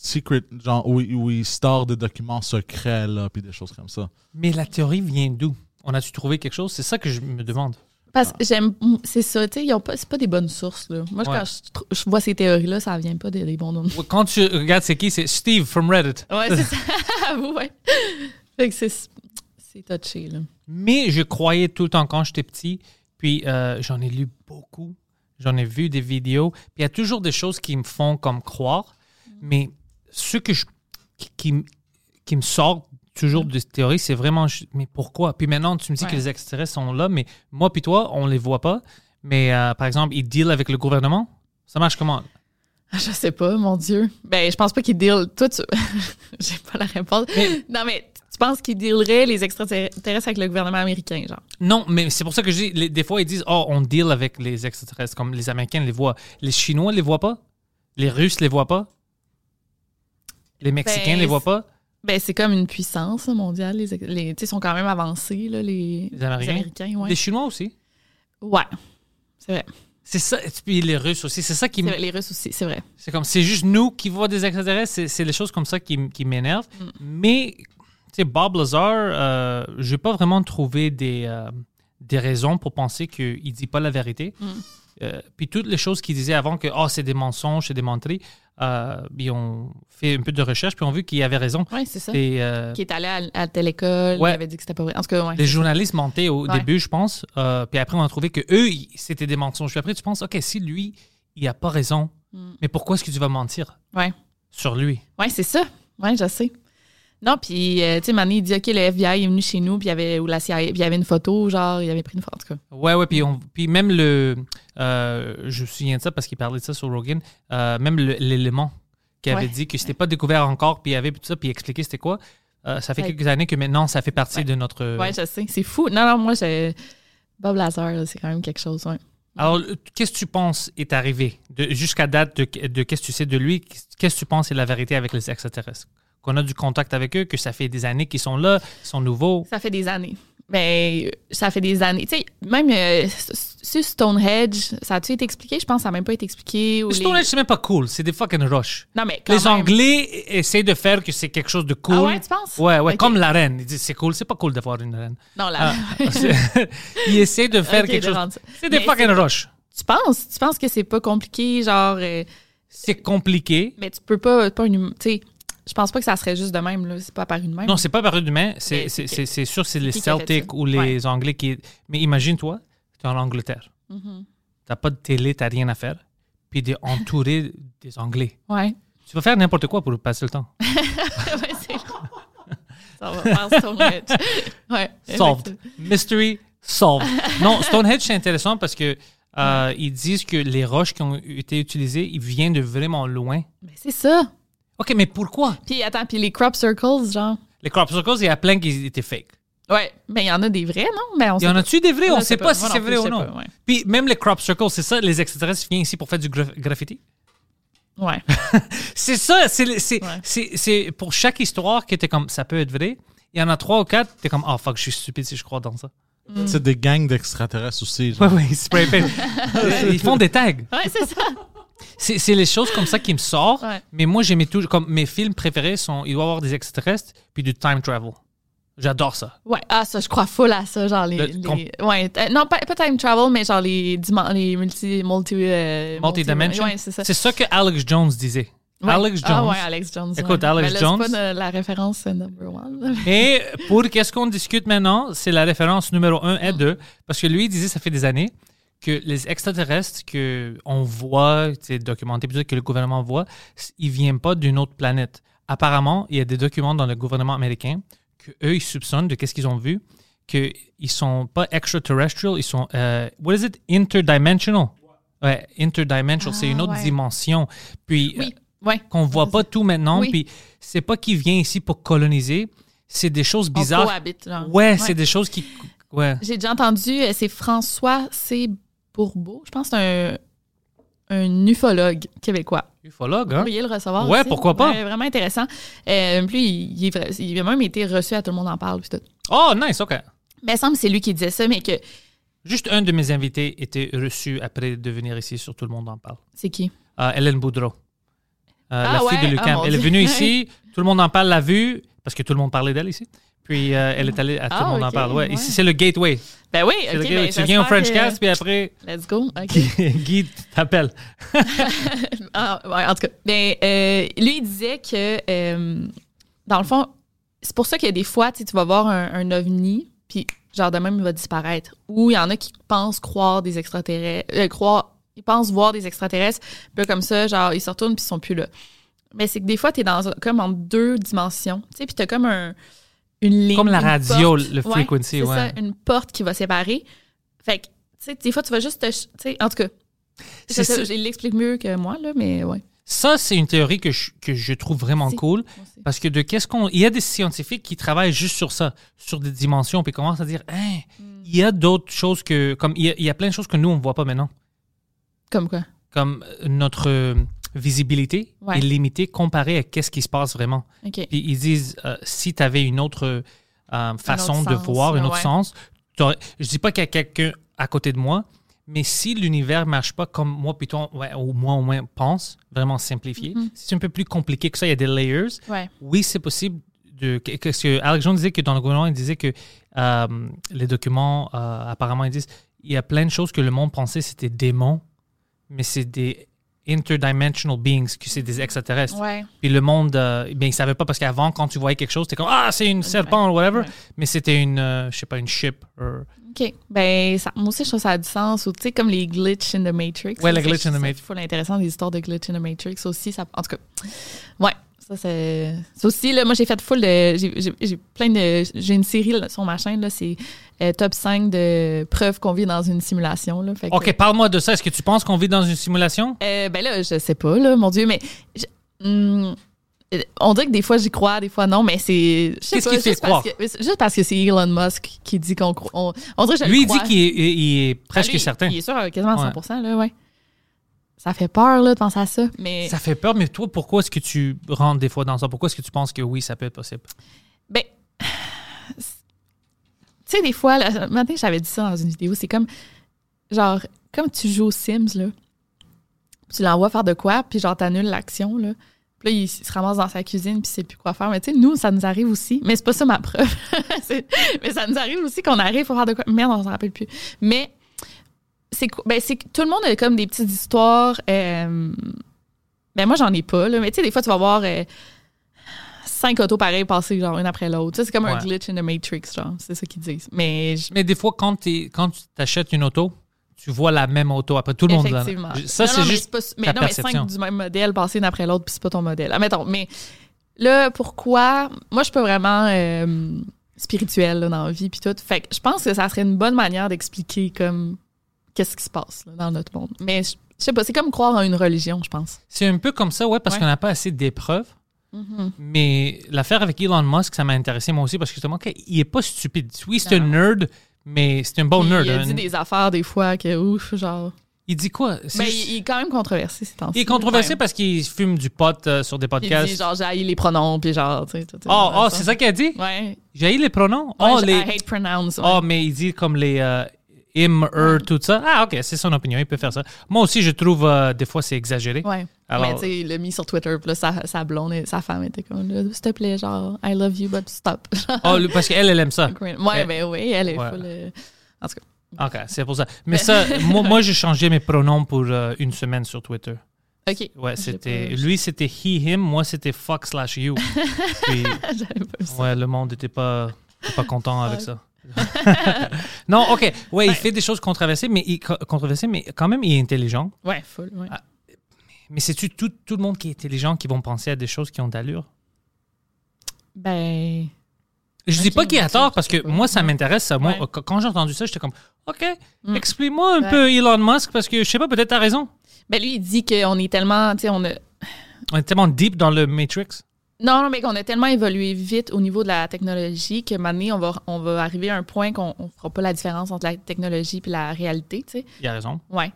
Secret, genre où, où il store des documents secrets, là, puis des choses comme ça. Mais la théorie vient d'où? On a-tu trouvé quelque chose? C'est ça que je me demande. Parce que j'aime. C'est ça, tu sais, ils ont pas- c'est pas des bonnes sources, là. Moi, Ouais. quand je, vois ces théories-là, ça vient pas des, des bons noms. Quand tu regardes c'est qui, c'est Steve from Reddit. Ouais, c'est ça. [LAUGHS] [LAUGHS] Ouais. Fait que c'est. C'est touché, là. Mais je croyais tout le temps quand j'étais petit, puis euh, j'en ai lu beaucoup, j'en ai vu des vidéos, puis il y a toujours des choses qui me font comme croire, mais ce que je, qui, qui, me sort toujours de cette théorie, c'est vraiment, mais pourquoi? Puis maintenant, tu me dis Ouais. que les extraterrestres sont là, mais moi puis toi, on les voit pas, mais euh, par exemple, ils deal avec le gouvernement, ça marche comment? Ah, Je sais pas, mon Dieu. Ben, je pense pas qu'ils deal. Toi, tu. [LAUGHS] J'ai pas la réponse. Mais- Non, mais tu penses qu'ils dealeraient les extraterrestres avec le gouvernement américain, genre? Non, mais c'est pour ça que je dis, les- des fois, ils disent, oh, on deal avec les extraterrestres, comme les Américains les voient. Les Chinois les voient pas? Les Russes les voient pas? Les Mexicains Ben, les voient pas? Ben, c'est comme une puissance là, mondiale. Les, les, ils sont quand même avancés, là, les, Les Américains? ouais. Les Chinois aussi? Ouais. C'est vrai. C'est ça, et puis les Russes aussi, c'est ça qui vrai. Les Russes aussi, c'est vrai. C'est comme, c'est juste nous qui voient des extraterrestres, c'est, les choses comme ça qui, qui m'énervent. Mm. Mais, tu sais, Bob Lazar, euh, j'ai pas vraiment trouvé des, euh, des raisons pour penser qu'il dit pas la vérité. Mm. Euh, puis toutes les choses qu'il disait avant que, oh, c'est des mensonges, c'est des menteries, euh, ils ont fait un peu de recherche, puis ont vu qu'il avait raison. Ouais, c'est ça. Et, euh, Qui est allé à, à telle école, Ouais. il avait dit que c'était pas vrai. En tout cas, ouais. les journalistes mentaient au Ouais. début, je pense. euh, puis après, on a trouvé que eux, c'était des mensonges. Puis après, tu penses, OK, si lui, il a pas raison, Mm. mais pourquoi est-ce que tu vas mentir Ouais. sur lui? Ouais, c'est ça. Ouais, je sais. Non, puis, euh, tu sais, Mané, il dit, OK, le FBI est venu chez nous, puis il y avait, ou la CIA, puis il y avait une photo, genre, il avait pris une photo, en tout cas. Ouais, ouais, puis, on, puis même le. euh, je me souviens de ça parce qu'il parlait de ça sur Rogan. euh, même l'élément qui avait Ouais. dit que c'était pas découvert encore, puis il avait tout ça, puis il expliquait c'était quoi. Euh, ça fait Ouais. quelques années que maintenant, ça fait partie Ouais. de notre. Ouais, je sais. C'est fou. Non, non, moi, j'ai. Bob Lazar, c'est quand même quelque chose, ouais. Alors, qu'est-ce que tu penses est arrivé jusqu'à date de, de qu'est-ce que tu sais de lui? Qu'est-ce que tu penses est la vérité avec les extraterrestres? Qu'on a du contact avec eux, que ça fait des années qu'ils sont là, ils sont nouveaux. Ça fait des années. Mais ça fait des années. Tu sais, même euh, sur Stonehenge, ça a-tu été expliqué? Je pense que ça n'a même pas été expliqué. Les- Stonehenge, c'est même pas cool, c'est des fucking rush. Non, mais quand Les même. Anglais essaient de faire que c'est quelque chose de cool. Ah ouais, tu penses? Ouais, ouais, comme la reine. Ils disent c'est cool, c'est pas cool d'avoir une reine. Non, là. Ah, c'est- [LAUGHS] ils essaient de faire quelque de chose. C'est des Mais fucking rush. Tu penses? Tu penses que c'est pas compliqué, genre. euh, C'est compliqué. mais tu peux pas. pas une, hum- tu sais, je pense pas que ça serait juste de même, là. C'est pas apparu de même. Non, c'est pas paru d'humain. C'est Mais c'est- c'est- c'est- c'est sûr, c'est les Celtics ou les Ouais. Anglais qui. Mais imagine-toi, tu es en Angleterre. Mhm. T'as pas de télé, t'as rien à faire. Puis t'es entouré [LAUGHS] des Anglais. Ouais. Tu vas faire n'importe quoi pour passer le temps. [LAUGHS] ouais, c'est Ça va faire Stonehenge. [LAUGHS] Ouais. Solved. Mystery solved. non, Stonehenge, c'est intéressant parce que euh, ils disent que les roches qui ont été utilisées, ils viennent de vraiment loin. Mais c'est ça. OK, mais pourquoi? Puis attends, puis les crop circles, genre. Les crop circles, il y a plein qui étaient fake. Ouais. Mais il y en a des vrais, non? Mais on Il y en a-tu des vrais? On je sait pas, si c'est vrai ou non. pas, ouais. Puis même les crop circles, c'est ça, les extraterrestres viennent ici pour faire du graf- graffiti? Ouais. [LAUGHS] C'est ça, c'est c'est- Ouais. c'est- c'est pour chaque histoire que t'es comme, ça peut être vrai. Il y en a trois ou quatre, t'es comme, oh fuck, je suis stupide si je crois dans ça. C'est des gangs d'extraterrestres aussi. Ouais, genre. ouais, ils spray paint. [LAUGHS] Ils font des tags. Ouais, c'est ça. C'est c'est les choses comme ça qui me sortent. Ouais. Mais moi, j'aimais tout. Comme mes films préférés sont, il doit y avoir des extraterrestres puis du time travel. J'adore ça. Ouais, ah, ça, je crois full à ça, genre les. Le- les- com- ouais, euh, non, pas, pas time travel, mais genre les, les multi. multi. euh, Multi-dimension. Ouais, c'est ça. C'est ça que Alex Jones disait. Ouais. Alex Ah Jones. ouais, Alex Jones. Écoute, ouais. Alex Mais là, Jones. C'est pas de la référence number one. [LAUGHS] Et pour qu'est-ce qu'on discute maintenant, c'est la référence numéro 1 Mm. et 2. Parce que lui, il disait, ça fait des années, que les extraterrestres qu'on voit, c'est documenté, que le gouvernement voit, ils viennent pas d'une autre planète. Apparemment, il y a des documents dans le gouvernement américain que eux ils soupçonnent de qu'est-ce qu'ils ont vu, qu'ils sont pas extraterrestrial, ils sont, euh, what is it, interdimensional. Ouais, interdimensional, c'est Ah, une autre ouais. dimension. Puis, Oui, ouais. qu'on voit pas tout maintenant. Oui. Puis c'est pas qu'il vient ici pour coloniser, c'est des choses On bizarres. cohabite, genre. Ouais, c'est des choses qui. Ouais. J'ai déjà entendu, euh, c'est François C. Bourbeau, je pense que c'est un, un ufologue québécois. Ufologue, Vous hein? pourriez le recevoir. Ouais, aussi. pourquoi pas? Ouais, vraiment intéressant. Euh, puis, il, il a même été reçu à Tout le monde en parle. puis tout. Oh, nice, OK. Mais il semble que c'est lui qui disait ça, mais que. Juste un de mes invités était reçu après de venir ici, sur Tout le monde en parle. C'est qui? Euh, Hélène Boudreau. Euh, Ah la fille ouais? de Lucam. Ah, elle est venue [LAUGHS] ici, tout le monde en parle, l'a vue, parce que tout le monde parlait d'elle ici. Puis euh, elle est allée à Tout Ah, le monde en parle. Ouais. ouais. Ici, c'est le gateway. Ben oui, C'est ok. le ben, tu viens au j'espère French que- Cast, puis après, Let's go. OK. Guy t'appelle. [LAUGHS] Ah, ouais, en tout cas, ben, euh, lui, il disait que, euh, dans le fond, c'est pour ça qu'il y a des fois, tu sais, tu vas voir un, un ovni, puis genre de même, il va disparaître. Ou il y en a qui pensent croire des extraterrestres, euh, croire, ils pensent voir des extraterrestres, puis comme ça, genre, ils se retournent, puis ils sont plus là. Mais c'est que des fois, tu es dans, comme en deux dimensions, tu sais, puis tu as comme un, une ligne. Comme la radio, porte. le Ouais, frequency, c'est ouais. ça, une porte qui va séparer. Fait que, tu sais, des fois, tu vas juste te. Tu sais, en tout cas, ça, ça. il l'explique mieux que moi, là, mais ouais. Ça, c'est une théorie que je, que je trouve vraiment cool. Parce que de qu'est-ce qu'on. Il y a des scientifiques qui travaillent juste sur ça, sur des dimensions, puis commencent à dire Hein, Hmm. il y a d'autres choses que. Comme il y, a, il y a plein de choses que nous, on ne voit pas maintenant. Comme quoi? Comme euh, notre euh, visibilité Ouais. est limitée comparée à qu'est-ce qui se passe vraiment. Puis ils disent euh, si tu avais une autre euh, façon autre de sens, voir, un autre ouais. sens, je dis pas qu'il y a quelqu'un à côté de moi, mais si l'univers marche pas comme moi, plutôt, ouais, ou moi au moins pense, vraiment simplifié, Mhm. si c'est un peu plus compliqué que ça, il y a des layers. Oui, c'est possible. De, que, que- Alex Jones disait que dans le gouvernement, il disait que euh, les documents, apparemment, ils disent il y a plein de choses que le monde pensait c'était démons, mais c'est des interdimensional beings, que c'est des extraterrestres. Ouais. Puis le monde, euh, ben, il savait pas parce qu'avant, quand tu voyais quelque chose, c'était comme Ah, c'est une serpent ou whatever. Ouais. Mais c'était une, euh, je sais pas, une ship. or- OK. Ben, ça, moi aussi, je trouve ça a du sens. Ou, tu sais, comme les glitch in the Matrix. Ouais, là, le ça, glitch in the Matrix. C'est intéressant, des histoires de glitch in the Matrix aussi. Ça, en tout cas, ouais. Ça, c'est. Aussi, là, moi, j'ai fait full de. J'ai, plein de. J'ai une série là, sur ma chaîne, là, c'est euh, top 5 de preuves qu'on vit dans une simulation. Là, fait que- Ok, parle-moi de ça. Est-ce que tu penses qu'on vit dans une simulation? Euh, ben là, je sais pas, là, mon Dieu, mais. je- hum, euh, on dirait que des fois j'y crois, des fois non, mais c'est. Qu'est-ce qui fait juste parce croire? que- Juste parce que c'est Elon Musk qui dit qu'on croit. On, on dirait que je Lui, le il dit qu'il est, est presque Ah, lui, certain. Il est sûr, quasiment à Ouais. 100 là, ouais. Ça fait peur, là, de penser à ça. Mais. Ça fait peur, mais toi, pourquoi est-ce que tu rentres des fois dans ça? Pourquoi est-ce que tu penses que oui, ça peut être possible? Ben. [SIGHS] Tu sais, des fois, là, matin, j'avais dit ça dans une vidéo, c'est comme. Genre, comme tu joues aux Sims, là. Tu l'envoies faire de quoi, puis genre, t'annules l'action, là. Puis là, il se ramasse dans sa cuisine, puis il sait plus quoi faire. Mais tu sais, nous, ça nous arrive aussi. Mais c'est pas ça ma [LAUGHS] preuve. C'est- mais ça nous arrive aussi qu'on arrive pour faire de quoi. Merde, on s'en rappelle plus. Mais c'est ben, c'est tout le monde a comme des petites histoires. euh, ben moi, j'en ai pas, là. Mais tu sais, des fois, tu vas voir euh, cinq autos pareilles passer, genre, une après l'autre. Ça, c'est comme un glitch in the Matrix, genre. C'est ça qu'ils disent. Mais je- Mais des fois, quand, t'es- quand tu t'achètes une auto, tu vois la même auto après tout le monde. Effectivement. Ça, c'est juste. pas- mais ta non, mais cinq du même modèle passer une après l'autre, puis c'est pas ton modèle. Admettons. Mais là, pourquoi? Moi, je suis pas vraiment euh, spirituelle là, dans la vie, puis tout. Fait que je pense que ça serait une bonne manière d'expliquer, comme, qu'est-ce qui se passe là, dans notre monde. Mais je je sais pas, c'est comme croire en une religion, je pense. C'est un peu comme ça, ouais, parce Ouais. qu'on n'a pas assez d'épreuves. Mhm. Mais l'affaire avec Elon Musk, ça m'a intéressé moi aussi parce que justement, il est pas stupide. Oui, c'est un nerd, mais c'est un bon Puis nerd. Il a Un- dit des affaires des fois que ouf, genre. Il dit quoi? C'est Ben, juste- il, il est quand même controversé ces temps-ci. il est controversé parce qu'il fume du pot euh, sur des Il podcasts. dit genre, j'ai les pronoms, puis genre, tu sais. tout- tout- oh, oh, c'est ça qu'il a dit? Ouais. J'ai les pronoms? Ouais, oh, les... I hate pronounce. ouais. oh, mais il dit comme les euh, him, her, tout ça. Ah, ok, c'est son opinion, il peut faire ça. Moi aussi, je trouve euh, des fois c'est exagéré. Ouais. Alors- Mais tu sais, il l'a mis sur Twitter, puis là, sa, sa blonde, et sa femme était comme, s'il te plaît, genre, I love you, but stop. Oh, parce qu'elle, elle aime ça. [LAUGHS] ouais, Elle- ben oui, elle est Ouais. full, euh, En tout cas, Ok, c'est pour ça. Mais ça, moi, moi j'ai changé mes pronoms pour euh, une semaine sur Twitter. OK. Ouais, c'était. Lui, c'était he, him. Moi, c'était fuck slash you. [LAUGHS] Puis, pas ouais, le monde n'était pas, pas content avec ça. [LAUGHS] non, OK. Ouais, il fait des choses controversées, mais, il, controversées, mais quand même, il est intelligent. Ouais, full, ouais. Ah. Mais c'est-tu tout, tout le monde qui est intelligent qui vont penser à des choses qui ont d'allure? Ben, Je dis Ok, pas qu'il a tort parce que pas. moi, ça m'intéresse. Moi, quand j'ai entendu ça, j'étais comme, OK, Mm. explique-moi un Ouais. peu Elon Musk parce que je sais pas, peut-être t'as raison. ben lui, il dit qu'on est tellement, tu sais, on a... On est tellement deep dans le Matrix. Non, non, mais qu'on a tellement évolué vite au niveau de la technologie que maintenant, on va, on va arriver à un point qu'on ne fera pas la différence entre la technologie et la réalité, tu sais. Il a raison. Ouais.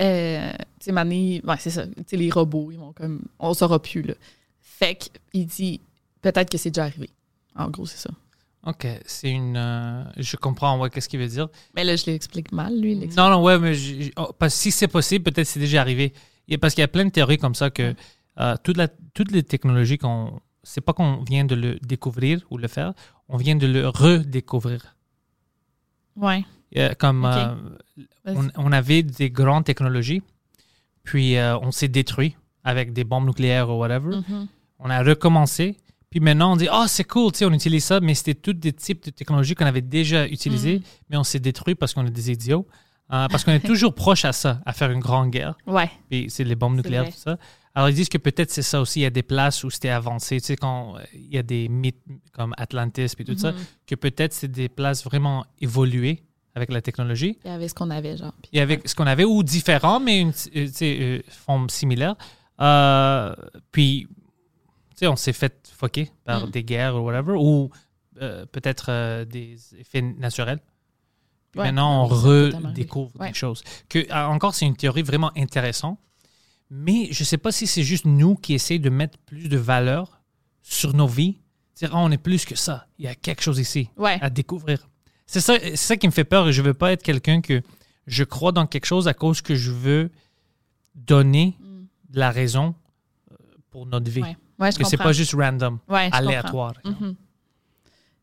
Euh, tu sais, maintenant, ouais, c'est ça. Tu sais, les robots, ils vont comme... On saura plus, là. Fait qu'il dit, peut-être que c'est déjà arrivé. En gros, c'est ça. OK, c'est une... euh, je comprends, ouais, qu'est-ce qu'il veut dire. Mais là, je l'explique mal, lui. il. Non, non, ouais, mais je- oh, parce que si c'est possible, peut-être c'est déjà arrivé. Parce qu'il y a plein de théories comme ça que euh, toute la- toutes les technologies, qu'on, c'est pas qu'on vient de le découvrir ou le faire, on vient de le redécouvrir. Ouais. Euh, comme euh, on, on avait des grandes technologies, puis on s'est détruit avec des bombes nucléaires ou whatever. Mhm. On a recommencé. Puis maintenant, on dit, ah, c'est cool, tu sais, on utilise ça, mais c'était tous des types de technologies qu'on avait déjà utilisées, Mm. mais on s'est détruit parce qu'on est des idiots. Euh, parce qu'on est [LAUGHS] toujours proche à ça, à faire une grande guerre. Ouais. Puis c'est les bombes nucléaires, tout ça. Alors ils disent que peut-être c'est ça aussi. Il y a des places où c'était avancé. Tu sais, quand euh, il y a des mythes comme Atlantis puis tout ça, Mhm. que peut-être c'est des places vraiment évoluées avec la technologie. Il y avait ce qu'on avait, genre. Puis- Et avec ce qu'on avait, ou différent, mais une euh, euh, forme similaire. Euh, puis, tu sais, on s'est fait foquer par Mm. des guerres ou whatever, ou euh, peut-être des effets naturels. Puis Ouais, maintenant, on redécouvre. Ouais. des choses. Que, encore, c'est une théorie vraiment intéressante, mais je ne sais pas si c'est juste nous qui essayons de mettre plus de valeur sur nos vies. Dire, Ah, on est plus que ça. Il y a quelque chose ici Ouais. à découvrir. C'est ça, ça qui me fait peur je veux pas être quelqu'un que je crois dans quelque chose à cause que je veux donner Mm. de la raison euh, pour notre vie. Ouais. Ouais, je que c'est comprends. pas juste random, aléatoire. Mhm.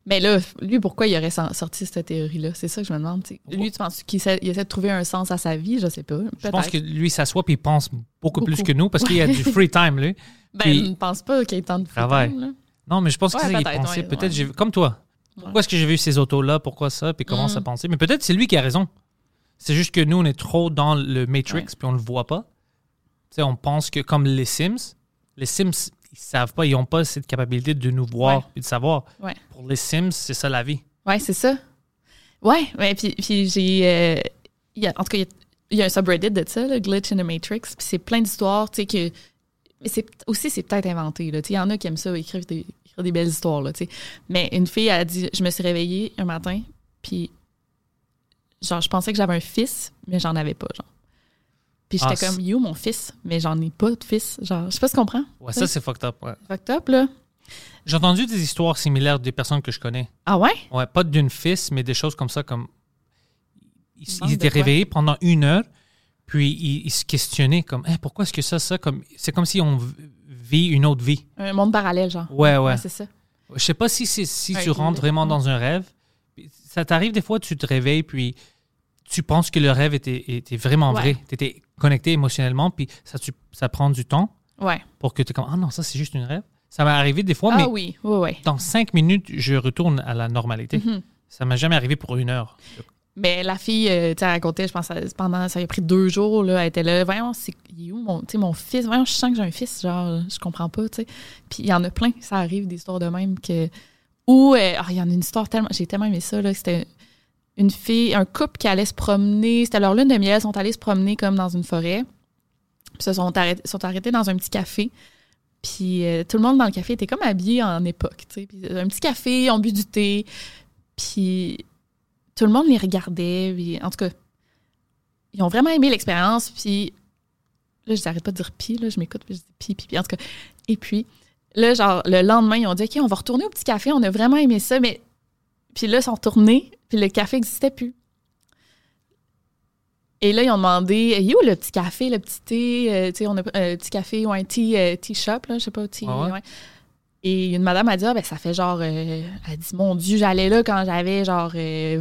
Mais là, lui, pourquoi il aurait sorti cette théorie-là? C'est ça que je me demande. Lui, tu penses qu'il essaie, de trouver un sens à sa vie? Je sais pas. Je pense que lui s'assoit puis il pense beaucoup, plus que nous parce qu'il y a du [LAUGHS] free time, lui. Ben, puis- je ne pense pas qu'il ait tant de free Travail. time, là. Non, mais je pense que Ouais, c'est ça qu'il pensait. ouais, peut-être, ouais. comme toi. Pourquoi Ouais. est-ce que j'ai vu ces autos-là? Pourquoi ça? Puis comment Mm. ça pensait? Mais peut-être c'est lui qui a raison. C'est juste que nous, on est trop dans le Matrix Ouais. puis on le voit pas. Tu sais, on pense que comme les Sims, les Sims, ils savent pas, ils ont pas cette capacité de nous voir Ouais. et de savoir. Ouais. Pour les Sims, c'est ça la vie. Ouais, c'est ça. Ouais, ouais puis, puis j'ai. euh, il y a- en tout cas, il y a- il y, a un subreddit de ça, là, Glitch in the Matrix. Puis c'est plein d'histoires, tu sais, que. Mais c'est aussi, c'est peut-être inventé, là. Tu sais, il y en a qui aiment ça, écrire des, écrire des belles histoires, là, tu sais. Mais une fille a dit Je me suis réveillée un matin, puis. Genre, je pensais que j'avais un fils, mais j'en avais pas, genre. Puis j'étais Ah, comme, you, mon fils, mais j'en ai pas de fils. Genre, je sais pas si tu comprends. Ouais, ça, c'est fucked up. ouais. Fucked up, là. J'ai entendu des histoires similaires des personnes que je connais. Ah ouais? Ouais, pas d'une fils, mais des choses comme ça, comme. Ils, étaient réveillés pendant une heure, puis ils, ils se questionnaient comme, Hein, pourquoi est-ce que ça, ça, comme. C'est comme si on vit une autre vie. Un monde parallèle, genre. Ouais, ouais. c'est ça. Je sais pas si, si Ouais, tu rentres vraiment Ouais. dans un rêve. Ça t'arrive des fois, tu te réveilles, puis tu penses que le rêve était, était vraiment vrai. Tu étais connecté émotionnellement, puis ça, tu- ça prend du temps Ouais. pour que tu es comme, ah non, ça, c'est juste une rêve. Ça m'est arrivé des fois, ah mais oui, oui, oui. dans cinq minutes, je retourne à la normalité. Mhm. Ça m'est jamais arrivé pour une heure. Mais la fille, euh, tu elle racontait, je pense, pendant, ça lui a pris deux jours, là, elle était là, voyons, c'est où mon, mon fils? Voyons, je sens que j'ai un fils, genre, je comprends pas, tu sais. Puis il y en a plein, ça arrive, des histoires de même que. Ou, euh, ah, il y en a une histoire tellement, j'ai tellement aimé ça, là, c'était une fille, un couple qui allait se promener, c'était leur lune de miel, ils sont allés se promener comme dans une forêt. Puis se sont arrêtés, dans un petit café. Puis euh, tout le monde dans le café était comme habillé en époque. Puis un petit café, on bu du thé. Puis tout le monde les regardait. En tout cas, ils ont vraiment aimé l'expérience. Puis là, je n'arrête pas de dire puis, là, je m'écoute, puis je dis puis, puis, puis. En tout cas, et puis, là, genre, le lendemain, ils ont dit OK, on va retourner au petit café, on a vraiment aimé ça, mais. Puis là, ils sont retournés, puis le café n'existait plus. Et là, ils ont demandé où le petit café, le petit thé euh, Tu sais, on a un petit café ou un tea, euh, tea shop, là, je sais pas, tea. Ah ouais? ouais. Et une madame a dit, ah, ben, ça fait genre, euh, elle dit, mon Dieu, j'allais là quand j'avais genre euh,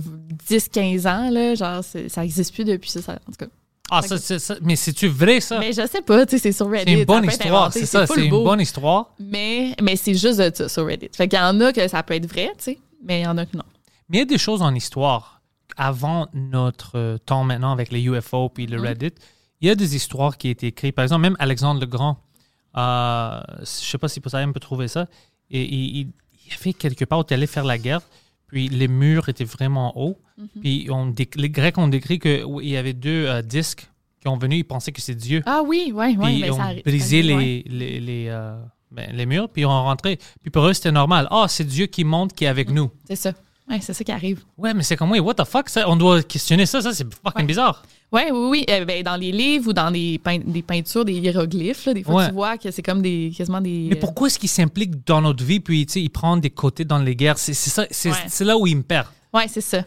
10-15 ans, là, genre, ça n'existe plus depuis ça, ça- En tout cas, Ah, ça. Mais c'est-tu vrai, ça? Mais je sais pas, tu sais, c'est sur Reddit. C'est une bonne histoire, c'est ça. C'est une bonne histoire. Mais, mais c'est juste de ça sur Reddit. Fait qu'il y en a que ça peut être vrai, tu sais, mais il y en a que non. Mais il y a des choses en histoire, avant notre euh, temps maintenant avec les UFO puis le Reddit, il y a des histoires qui ont été écrites. Par exemple, même Alexandre le Grand, euh, je sais pas si Poseidon peut trouver ça, et il, il, il a fait quelque part où il allait faire la guerre, puis les murs étaient vraiment hauts, puis on, les Grecs ont décrit qu'il y avait deux euh, disques qui ont venu, ils pensaient que c'est Dieu. Ah oui, oui, oui. Puis mais ils ont ça brisé ça les, les, les, euh, ben, les murs, puis ils ont rentré. Puis pour eux, c'était normal. Ah, c'est Dieu qui monte, qui est avec nous. ouais. C'est ça. Ouais, c'est ça qui arrive. Ouais, mais c'est comme, oui, what the fuck, ça? On doit questionner ça, ça, c'est fucking Ouais. bizarre. Oui, oui, oui. Euh, ben, dans les livres ou dans des peintures, des hiéroglyphes, là, des fois, Ouais. tu vois que c'est comme des, quasiment des. Mais pourquoi est-ce qu'ils s'impliquent dans notre vie, puis, tu sais, ils prennent des côtés dans les guerres? C'est c'est ça, c'est Ouais. c'est là où ils me perdent. Oui, c'est ça.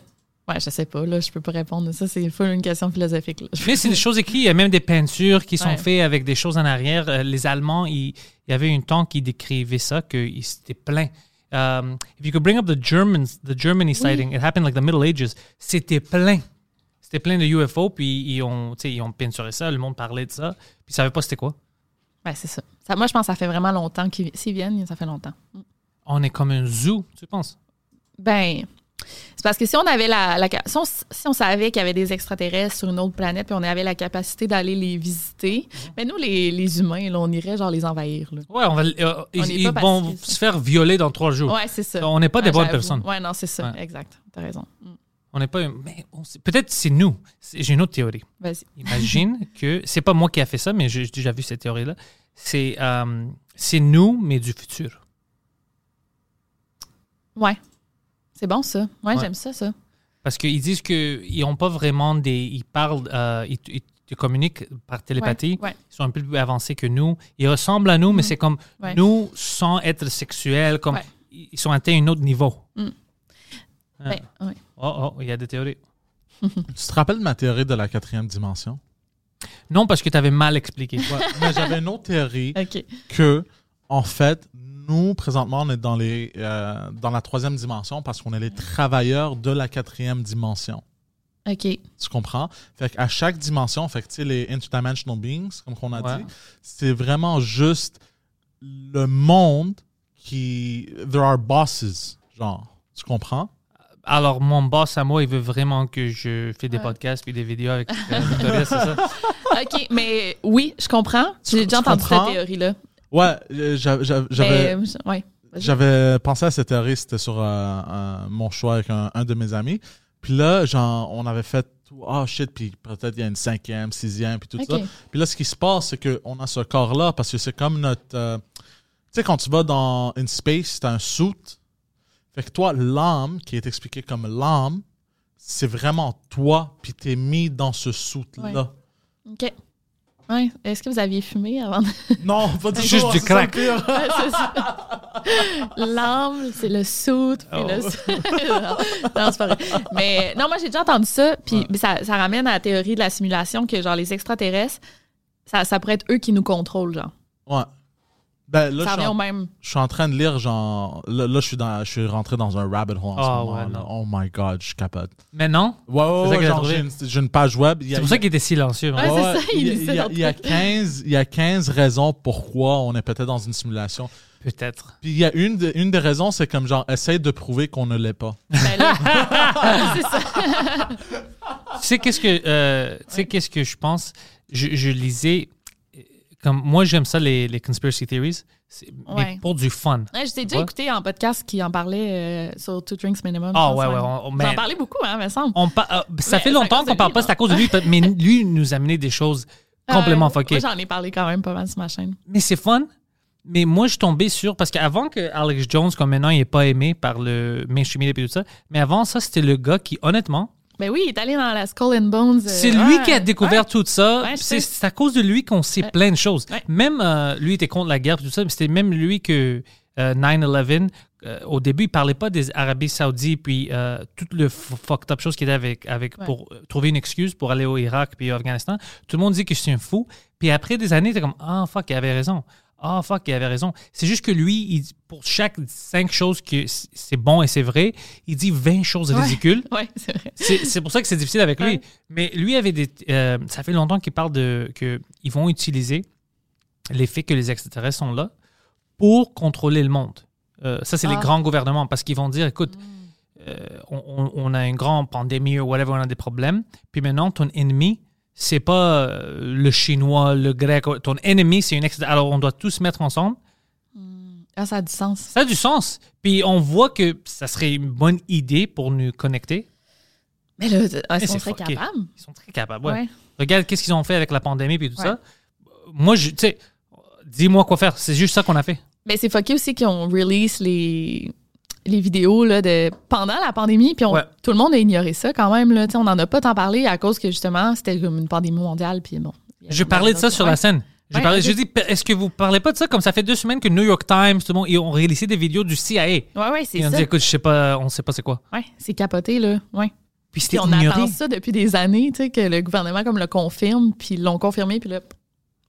Ouais, je sais pas, là, je peux pas répondre. Ça, c'est une question philosophique. Là. Mais c'est des choses écrites. Il y a même des peintures qui sont Ouais. faites avec des choses en arrière. Euh, les Allemands, il y avait un temps qui décrivait ça, qu'ils étaient pleins. Um, if you could bring up the Germans, the Germany sighting, it happened like the Middle Ages. C'était plein. C'était plein de UFO, puis ils ont, ils ont peinturé ça, le monde parlait de ça, puis ils savaient pas c'était quoi. Ouais, c'est ça. ça. Moi, je pense que ça fait vraiment longtemps qu'ils s'ils viennent, ça fait longtemps. On est comme un zoo, tu penses? Ben, c'est parce que si on avait la, la si, on, si on savait qu'il y avait des extraterrestres sur une autre planète, puis on avait la capacité d'aller les visiter, Mhm. ben nous, les, les humains, là, on irait genre les envahir. Là. Ouais, on va, euh, ils, vont se faire violer dans trois jours. Ouais, c'est ça. On n'est pas des bonnes personnes. Ouais, non, c'est ça. Ouais. Exact. T'as raison. Mm. On n'est pas. Mais peut-être c'est nous. J'ai une autre théorie. Vas-y. [LAUGHS] Imagine que c'est pas moi qui a fait ça, mais j'ai j'ai déjà vu cette théorie-là. C'est euh, c'est nous, mais du futur. Ouais. C'est bon, ça. Ouais, Ouais. j'aime ça, ça. Parce qu'ils disent qu'ils n'ont pas vraiment des. Ils parlent, euh, ils, ils te communiquent par télépathie. Ouais. Ils sont un peu plus avancés que nous. Ils ressemblent à nous, mais c'est comme Ouais. nous sans être sexuels. Comme Ouais. ils sont atteints à un autre niveau. Mm. Ah. Ben, ouais. Oh, oh, il y a des théories. [LAUGHS] Tu te rappelles de ma théorie de la quatrième dimension? Non, parce que tu avais mal expliqué. Ouais, mais j'avais une autre théorie [LAUGHS] OK. que, en fait, nous, présentement, on est dans, les, euh, dans la troisième dimension parce qu'on est les travailleurs de la quatrième dimension. OK. Tu comprends? Fait qu'à chaque dimension, fait que, tu sais, les interdimensional beings, comme on a Ouais. dit, c'est vraiment juste le monde qui. There are bosses, genre. Tu comprends? Alors, mon boss à moi, il veut vraiment que je fais des Ouais. podcasts puis des vidéos avec euh, Victoria, c'est ça? [LAUGHS] OK, mais oui, je comprends. J'ai Tu- déjà entendu cette théorie-là. Ouais, euh, j'a- j'a- j'avais. Ouais. Pensé à cette théorie, c'était sur euh, un- mon choix avec un, un de mes amis. Puis là, genre, on avait fait tout, oh shit, puis peut-être il y a une cinquième, sixième, puis tout ça. Puis là, ce qui se passe, c'est qu'on a ce corps-là, parce que c'est comme notre. euh, tu sais, quand tu vas dans une space, t'as un suit. Fait que toi, l'âme, qui est expliquée comme l'âme, c'est vraiment toi, puis t'es mis dans ce suit-là. OK. Ouais. Est-ce que vous aviez fumé avant de... [LAUGHS] Non, pas du Juste tout, du c'est ça le crack. Ouais. L'âme, c'est le puis Oh. le... non, [LAUGHS] non, c'est pas vrai. Mais non, moi, j'ai déjà entendu ça, puis mais ça, ça ramène à la théorie de la simulation que, genre, les extraterrestres, ça, ça pourrait être eux qui nous contrôlent, genre. Ouais. Ben là, ça je suis revient en- au même. Je suis en train de lire, genre. Là, là, je, suis dans, je suis rentré dans un rabbit hole en ce Ah, moment. ouais, là. non. Oh my god, je capote. Mais non, Ouais, ouais, ouais, genre, j'ai une, j'ai une page web. C'est pour ça qu'il était silencieux. Ouais, hein. c'est ça, il il y a- lit ça il y a- dans il y a le 15 il y a 15 raisons pourquoi on est peut-être dans une simulation. Peut-être. Puis il y a une, de- une des raisons, c'est comme genre, essaye de prouver qu'on ne l'est pas. Ben là, [LAUGHS] [LAUGHS] c'est ça. Tu sais qu'est-ce que, euh, tu sais qu'est-ce que je pense? Je, je lisais, comme moi j'aime ça les, les conspiracy theories, mais Ouais. pour du fun. Ouais, je t'ai déjà écouté en podcast qui en parlait euh, sur Two Drinks Minimum. Ah ouais, ouais, on- mais- en parlez beaucoup, hein, me semble. On pa- euh, ça Mais fait longtemps qu'on parle pas, c'est à cause de lui, mais lui nous a amené des choses complètement fuckées. Moi, j'en ai parlé quand même pas mal sur ma chaîne. Mais c'est fun. Mais moi, je suis tombé sur. Parce qu'avant que Alex Jones, comme maintenant, il n'est pas aimé par le mainstream et tout ça, mais avant ça, c'était le gars qui, honnêtement, Ben oui, il est allé dans la Skull and Bones. euh, c'est lui ouais, qui a découvert ouais. tout ça. Ouais, c'est à cause de lui qu'on sait plein de choses. Même euh, lui était contre la guerre et tout ça, mais c'était même lui que euh, 9-11, euh, au début, il parlait pas des Arabes Saoudites, puis euh, toute le fucked up chose qu'il était avec, avec pour euh, trouver une excuse pour aller au Irak puis au Afghanistan. Tout le monde dit que c'est un fou. Puis après des années, t'es comme, ah, fuck, il avait raison. Ah fuck, il avait raison. C'est juste que lui, il- pour chaque cinq choses que c'est bon et c'est vrai, il dit 20 choses Ouais. ridicules. [LAUGHS] Ouais, c'est vrai. C'est pour ça que c'est difficile avec lui. Mais lui avait des. euh, ça fait longtemps qu'il parle de. que ils vont utiliser l'effet que les extraterrestres sont là pour contrôler le monde. Euh, ça, c'est les Ah. grands gouvernements parce qu'ils vont dire écoute, euh, on, on- on a une grande pandémie ou whatever, on a des problèmes. Puis maintenant, ton ennemi, c'est pas euh, le chinois, le grec. Ton ennemi, c'est une extraterrestre. Alors, on doit tous se mettre ensemble. Ah, ça a du sens. Ça a du sens. Puis on voit que ça serait une bonne idée pour nous connecter. Mais là, est-ce Mais qu'on c'est serait fucké. capable? Ils sont très capables. ouais. Ouais. Regarde qu'est-ce qu'ils ont fait avec la pandémie puis tout Ouais. ça. Moi, tu sais, dis-moi quoi faire. C'est juste ça qu'on a fait. Mais c'est fucké aussi qu'ils ont release les, les vidéos là, de pendant la pandémie, puis Ouais. tout le monde a ignoré ça quand même. Là. On n'en a pas tant parlé à cause que justement, c'était comme une pandémie mondiale. Puis bon. Je parlais de ça sur la scène. Je dis, est-ce que vous parlez pas de ça? Comme ça fait deux semaines que New York Times, tout le monde, ils ont réalisé des vidéos du CIA. Ouais, ouais, c'est Et on ça. dit, écoute, je sais pas, on sait pas c'est quoi. Ouais, c'est capoté, là. Ouais. Puis c'était Puis on ignoré. attend ça depuis des années, tu sais, que le gouvernement comme le confirme, puis ils l'ont confirmé, puis là.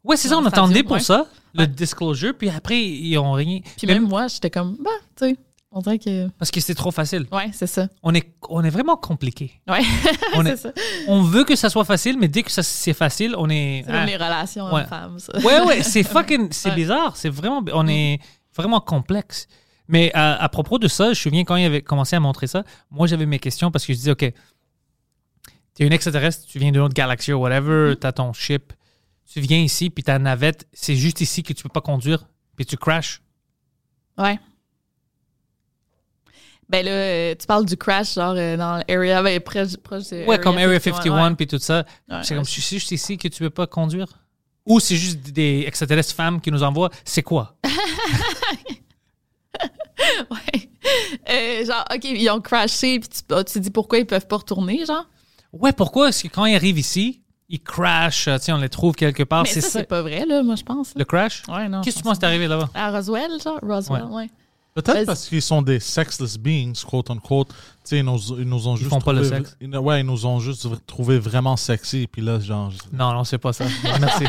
Ouais, c'est ça, on attendait pour ouais. ça, le Ouais. disclosure, puis après, ils ont rien. Puis même moi, j'étais comme, bah, tu sais, on dirait que. Parce que c'est trop facile. Ouais, c'est ça. On est, on est vraiment compliqué. Ouais, [LAUGHS] On, est- ça. on veut que ça soit facile, mais dès que ça c'est facile, on est. C'est comme les relations Ouais. hommes-femmes, ça. Ouais, ouais, c'est [LAUGHS] fucking. C'est Ouais. bizarre. C'est vraiment. On est vraiment complexe. Mais à, à propos de ça, je me souviens quand il avait commencé à montrer ça, moi j'avais mes questions parce que je disais, OK, t'es une extraterrestre, tu viens d'une autre galaxie ou whatever, t'as ton ship, tu viens ici, puis ta navette, c'est juste ici que tu peux pas conduire, puis tu crashes. Ouais. Ben là, euh, tu parles du crash, genre euh, dans l'area, ben, proche, proche de. Ouais, comme Area 51, 51, ouais. puis tout ça. Ouais, c'est ouais. comme, c'est juste ici que tu peux pas conduire? Ou c'est juste des extraterrestres femmes qui nous envoient? C'est quoi? [LAUGHS] Ouais. Euh, genre, OK, ils ont crashé, puis tu, tu te dis pourquoi ils peuvent pas retourner, genre? Ouais, pourquoi? Est-ce que quand ils arrivent ici, ils crashent, tu sais, on les trouve quelque part, Mais c'est ça, ça. c'est pas vrai, là, moi, je pense. là. Le crash? Ouais, non. Qu'est-ce que tu penses arrivé là-bas? À Roswell, genre? Roswell, Ouais. ouais. Peut-être parce qu'ils sont des sexless beings, quote unquote. Tu sais, ils nous, ils nous ont juste. font pas le trouvé- sexe. ils- ouais, ils nous ont juste trouvé vraiment sexy. Puis là, genre. je- Non, non, c'est pas ça. Merci.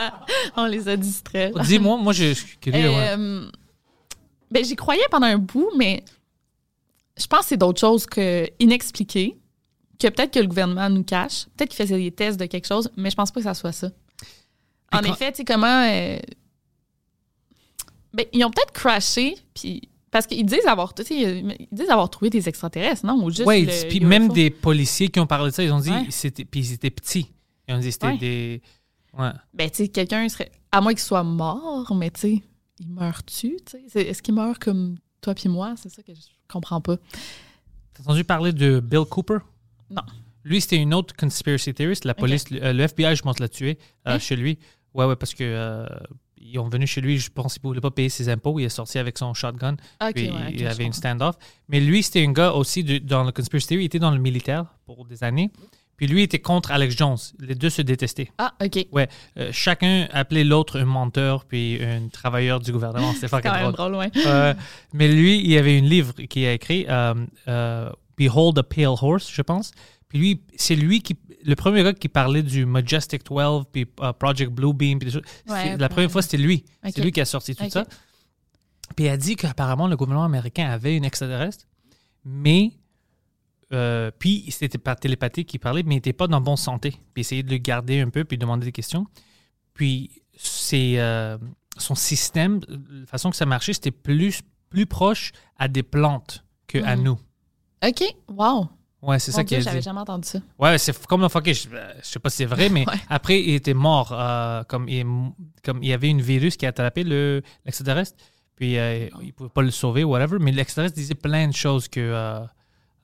[LAUGHS] On les a distraits. Dis-moi, moi, je suis curieux. ouais. Euh, ben, j'y croyais pendant un bout, mais je pense que c'est d'autres choses que inexpliquées, que peut-être que le gouvernement nous cache. Peut-être qu'il faisait des tests de quelque chose, mais je pense pas que ça soit ça. en quand- effet, tu sais, comment. euh, ben, ils ont peut-être crashé, puis. Parce qu'ils disent avoir, ils disent avoir trouvé des extraterrestres, non? Ou juste Ouais, puis même des policiers qui ont parlé de ça, ils ont dit, Ouais. c'était, puis ils étaient petits. Ils ont dit, c'était Ouais. des. Ouais. Ben, tu sais, quelqu'un serait. À moins qu'il soit mort, mais tu sais, il meurt-tu? tu sais? C'est- Est-ce qu'il meurt comme toi puis moi? C'est ça que je comprends pas. T'as entendu parler de Bill Cooper? Non. Lui, c'était une autre conspiracy theorist. La police, le FBI, je pense, l'a tué euh, Hein? chez lui. Ouais, ouais, parce que euh, ils ont venu chez lui, je pense qu'il ne voulait pas payer ses impôts. Il est sorti avec son shotgun. Puis ouais, il je avait une stand-off. Mais lui, c'était un gars aussi de- dans le conspiracy theory. Il était dans le militaire pour des années. Puis lui était contre Alex Jones. Les deux se détestaient. Ah, OK. Ouais, euh, chacun appelait l'autre un menteur puis un travailleur du gouvernement. C'est [LAUGHS] même drôle. drôle, ouais. Euh, mais lui, il y avait un livre qu'il a écrit, euh, Behold a Pale Horse, je pense. Puis lui, c'est lui qui, le premier gars qui parlait du Majestic 12, puis euh, Project Bluebeam, puis des choses. Ouais, la première fois, c'était lui. Ok. C'est lui qui a sorti tout ça. Puis il a dit qu'apparemment, le gouvernement américain avait une extraterrestre, mais. euh, puis c'était par télépathie qu'il parlait, mais il n'était pas dans bonne santé. Puis essayait de le garder un peu, puis demander des questions. Puis c'est euh, son système, la façon que ça marchait, c'était plus, plus proche à des plantes que à Mhm. nous. OK. Wow. Ouais, c'est ça a j'avais jamais entendu ça. Ouais, c'est comme fucké. Je, euh, je sais pas si c'est vrai, mais [LAUGHS] Ouais. après, il était mort. euh, comme, il, comme il y avait une virus qui a attrapé le- l'extraterrestre, puis euh, il pouvait pas le sauver, whatever. Mais l'extraterrestre disait plein de choses que, euh,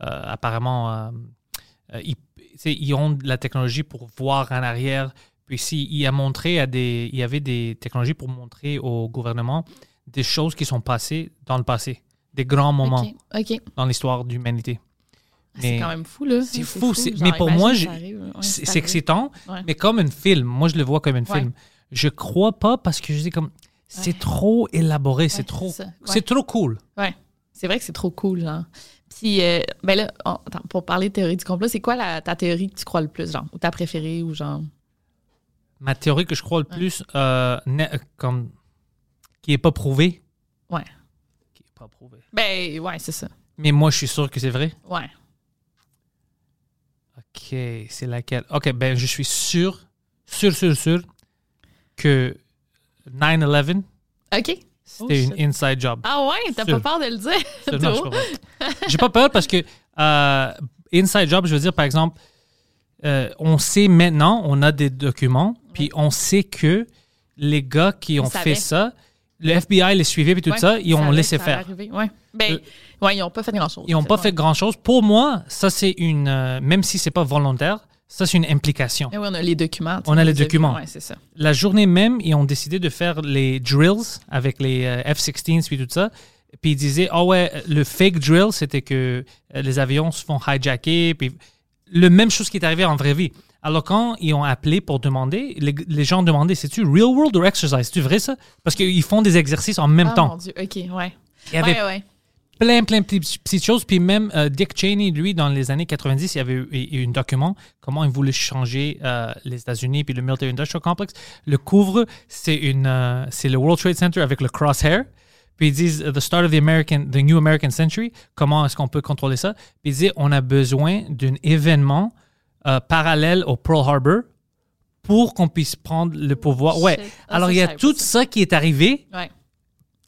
apparemment, ils, ont de la technologie pour voir en arrière. Puis si, il a montré à des, il y avait des technologies pour montrer au gouvernement des choses qui sont passées dans le passé, des grands moments OK. OK. dans l'histoire de l'humanité. Ah, C'est quand même fou, là. C'est fou, c'est- Genre, mais pour moi. Ouais, c'est excitant, Ouais. mais comme un film. Moi, je le vois comme un Ouais. film. Je crois pas parce que je dis comme c'est trop élaboré, c'est trop, c'est trop cool. Ouais. C'est vrai que c'est trop cool, genre. Puis, euh, ben là, on- attends, pour parler de théorie du complot, c'est quoi la, ta théorie que tu crois le plus, genre? Ou ta préférée, ou genre? Ma théorie que je crois le plus, euh, euh, comme qui est pas prouvé. Ouais. Qui est pas prouvé. Ben, ouais, c'est ça. Mais moi, je suis sûr que c'est vrai. Ouais. OK, c'est laquelle? OK, ben je suis sûr, sûr, sûr, sûr que 9-11, OK. c'était Oh, une shit. inside job. Ah ouais, t'as pas peur de le dire? [LAUGHS] Théo? suis pas peur. J'ai pas peur parce que euh, inside job, je veux dire, par exemple, euh, on sait maintenant, on a des documents, puis on sait que les gars qui ont fait ça, le FBI les suivait et tout Ouais, ça, ils ont laissé ça allait faire. arriver. Ouais. Ben, Euh, ouais, ils n'ont pas fait grand-chose. Ils n'ont pas fait grand-chose. Pour moi, ça, c'est une... euh, même si c'est pas volontaire, ça, c'est une implication. Mais oui, on a les documents. On a les vus. documents. Ouais, c'est ça. La journée même, ils ont décidé de faire les drills avec les euh, F-16 puis tout ça. Puis ils disaient, ah ouais, le fake drill, c'était que euh, les avions se font hijacker. Puis le même chose qui est arrivé en vraie vie. Alors quand ils ont appelé pour demander, les, les gens demandaient, c'est-tu real world ou exercise? C'est-tu vrai ça? Parce qu'ils font des exercices en même Ah, temps. mon Dieu, OK, ouais. Il y avait Ouais, ouais. plein, plein de petites, choses. Puis même euh, Dick Cheney, lui, dans les années 90, il y avait eu, eu un document comment il voulait changer euh, les États-Unis puis le Military Industrial Complex. Le couvre, c'est une, euh, c'est le World Trade Center avec le crosshair. Puis ils disent the start of the American, the new American century. Comment est-ce qu'on peut contrôler ça? Puis ils disent on a besoin d'un événement euh, parallèle au Pearl Harbor pour qu'on puisse prendre le pouvoir. Ouais. Ah, Alors il y a tout ça. ça qui est arrivé. Ouais.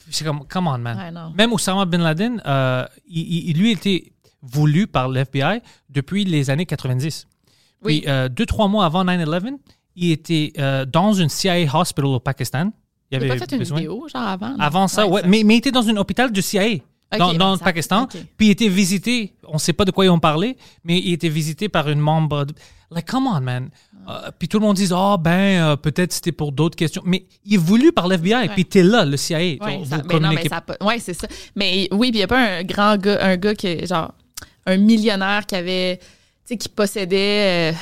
C'est comme, come on, man. Ouais. Même Osama Bin Laden, euh, il, il- lui était voulu par l'FBI depuis les années 90. Oui. Puis, euh, deux, trois mois avant 9-11, il était dans une CIA hospital au Pakistan. Il avait pas fait une besoin- vidéo, genre avant? non? Avant ça, ouais. Mais, mais il était dans un hôpital de CIA. Dans, Ok, dans le Pakistan, ok. puis il était visité, on ne sait pas de quoi ils ont parlé, mais il était visité par une membre. de- like, come on, man. Euh, puis tout le monde dit, ah ben, euh, peut-être c'était pour d'autres questions. Mais il est voulu par l'FBI, puis t'es là, le CIA. Ouais, Vous ça, ben non, mais ça ouais, c'est ça. Mais oui, puis il n'y a pas un grand gars, un gars qui, genre, un millionnaire qui avait, tu sais, qui possédait. euh,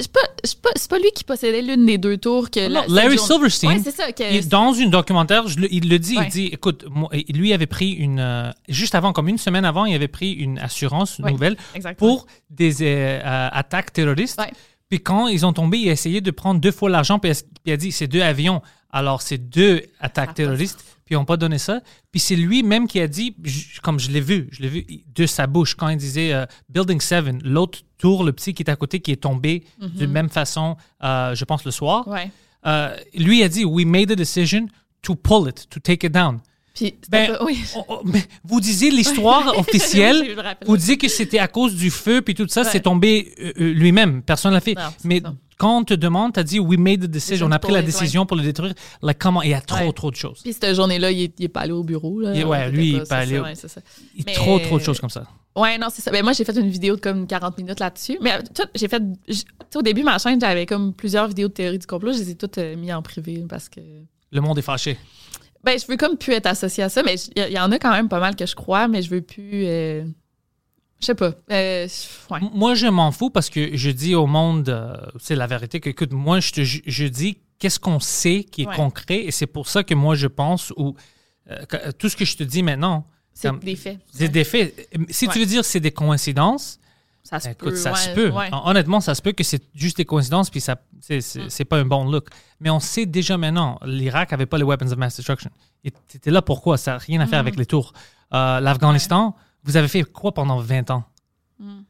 c'est pas, pas, pas lui qui possédait l'une des deux tours que. Non, la- Larry Silverstein, Ouais, c'est ça. Que, Il- dans une documentaire, je il le dit, Ouais. il dit, écoute, moi, lui avait pris une, euh, juste avant, comme une semaine avant, il avait pris une assurance Ouais, nouvelle exactement. pour des euh, euh, attaques terroristes. Puis quand ils ont tombé, il a essayé de prendre deux fois l'argent, puis il a- dit, c'est deux avions, alors c'est deux attaques terroristes, puis ils n'ont pas donné ça. Puis c'est lui-même qui a dit, comme je l'ai vu, je l'ai vu de sa bouche, quand il disait euh, Building 7, l'autre tour, le petit qui est à côté, qui est tombé de même façon, euh, je pense, le soir. Ouais. Euh, lui a dit We made a decision to pull it, to take it down. Puis, Ben, oui. mais vous disiez l'histoire [LAUGHS] officielle, vous disiez que c'était à cause du feu puis tout ça, Ouais. c'est tombé euh, euh, lui-même, personne l'a fait. Non, mais ça. quand on te demande, tu as dit We made a decision, on a pris la décision pour le détruire. Like, comment Il y a trop, Ouais. trop de choses. Puis cette journée-là, il est, il est pas allé au bureau. Là. Il- ouais, lui, il est pas allé au-. Il y a Mais- trop, trop de choses comme ça. Ouais, non, c'est ça. Ben, moi, j'ai fait une vidéo de comme 40 minutes là-dessus. Mais euh, tout, j'ai fait. au début, ma chaîne, j'avais comme plusieurs vidéos de théorie du complot. Je les ai toutes euh, mis en privé parce que. Le monde est fâché. Ben, je veux comme plus être associée à ça, mais il y, y en a quand même pas mal que je crois, mais je veux plus. euh, je sais pas. Euh, ouais. Moi, je m'en fous parce que je dis au monde, euh, c'est la vérité, que, écoute, moi, je, te, je dis qu'est-ce qu'on sait qui est Ouais. concret et c'est pour ça que moi, je pense, ou tout ce que je te dis maintenant, C'est des faits. c'est des faits. Si tu veux dire c'est des coïncidences, Ça se écoute, peut. ça ouais, se peut. ouais. Honnêtement, ça se peut que c'est juste des coïncidences, puis ça, c'est, c'est, Mm. pas un bon look. Mais on sait déjà maintenant, l'Irak avait pas les weapons of mass destruction. Et C'était là pourquoi Ça n'a rien à faire Mm. avec les tours. Euh, L'Afghanistan, vous avez fait quoi pendant 20 ans? Mm.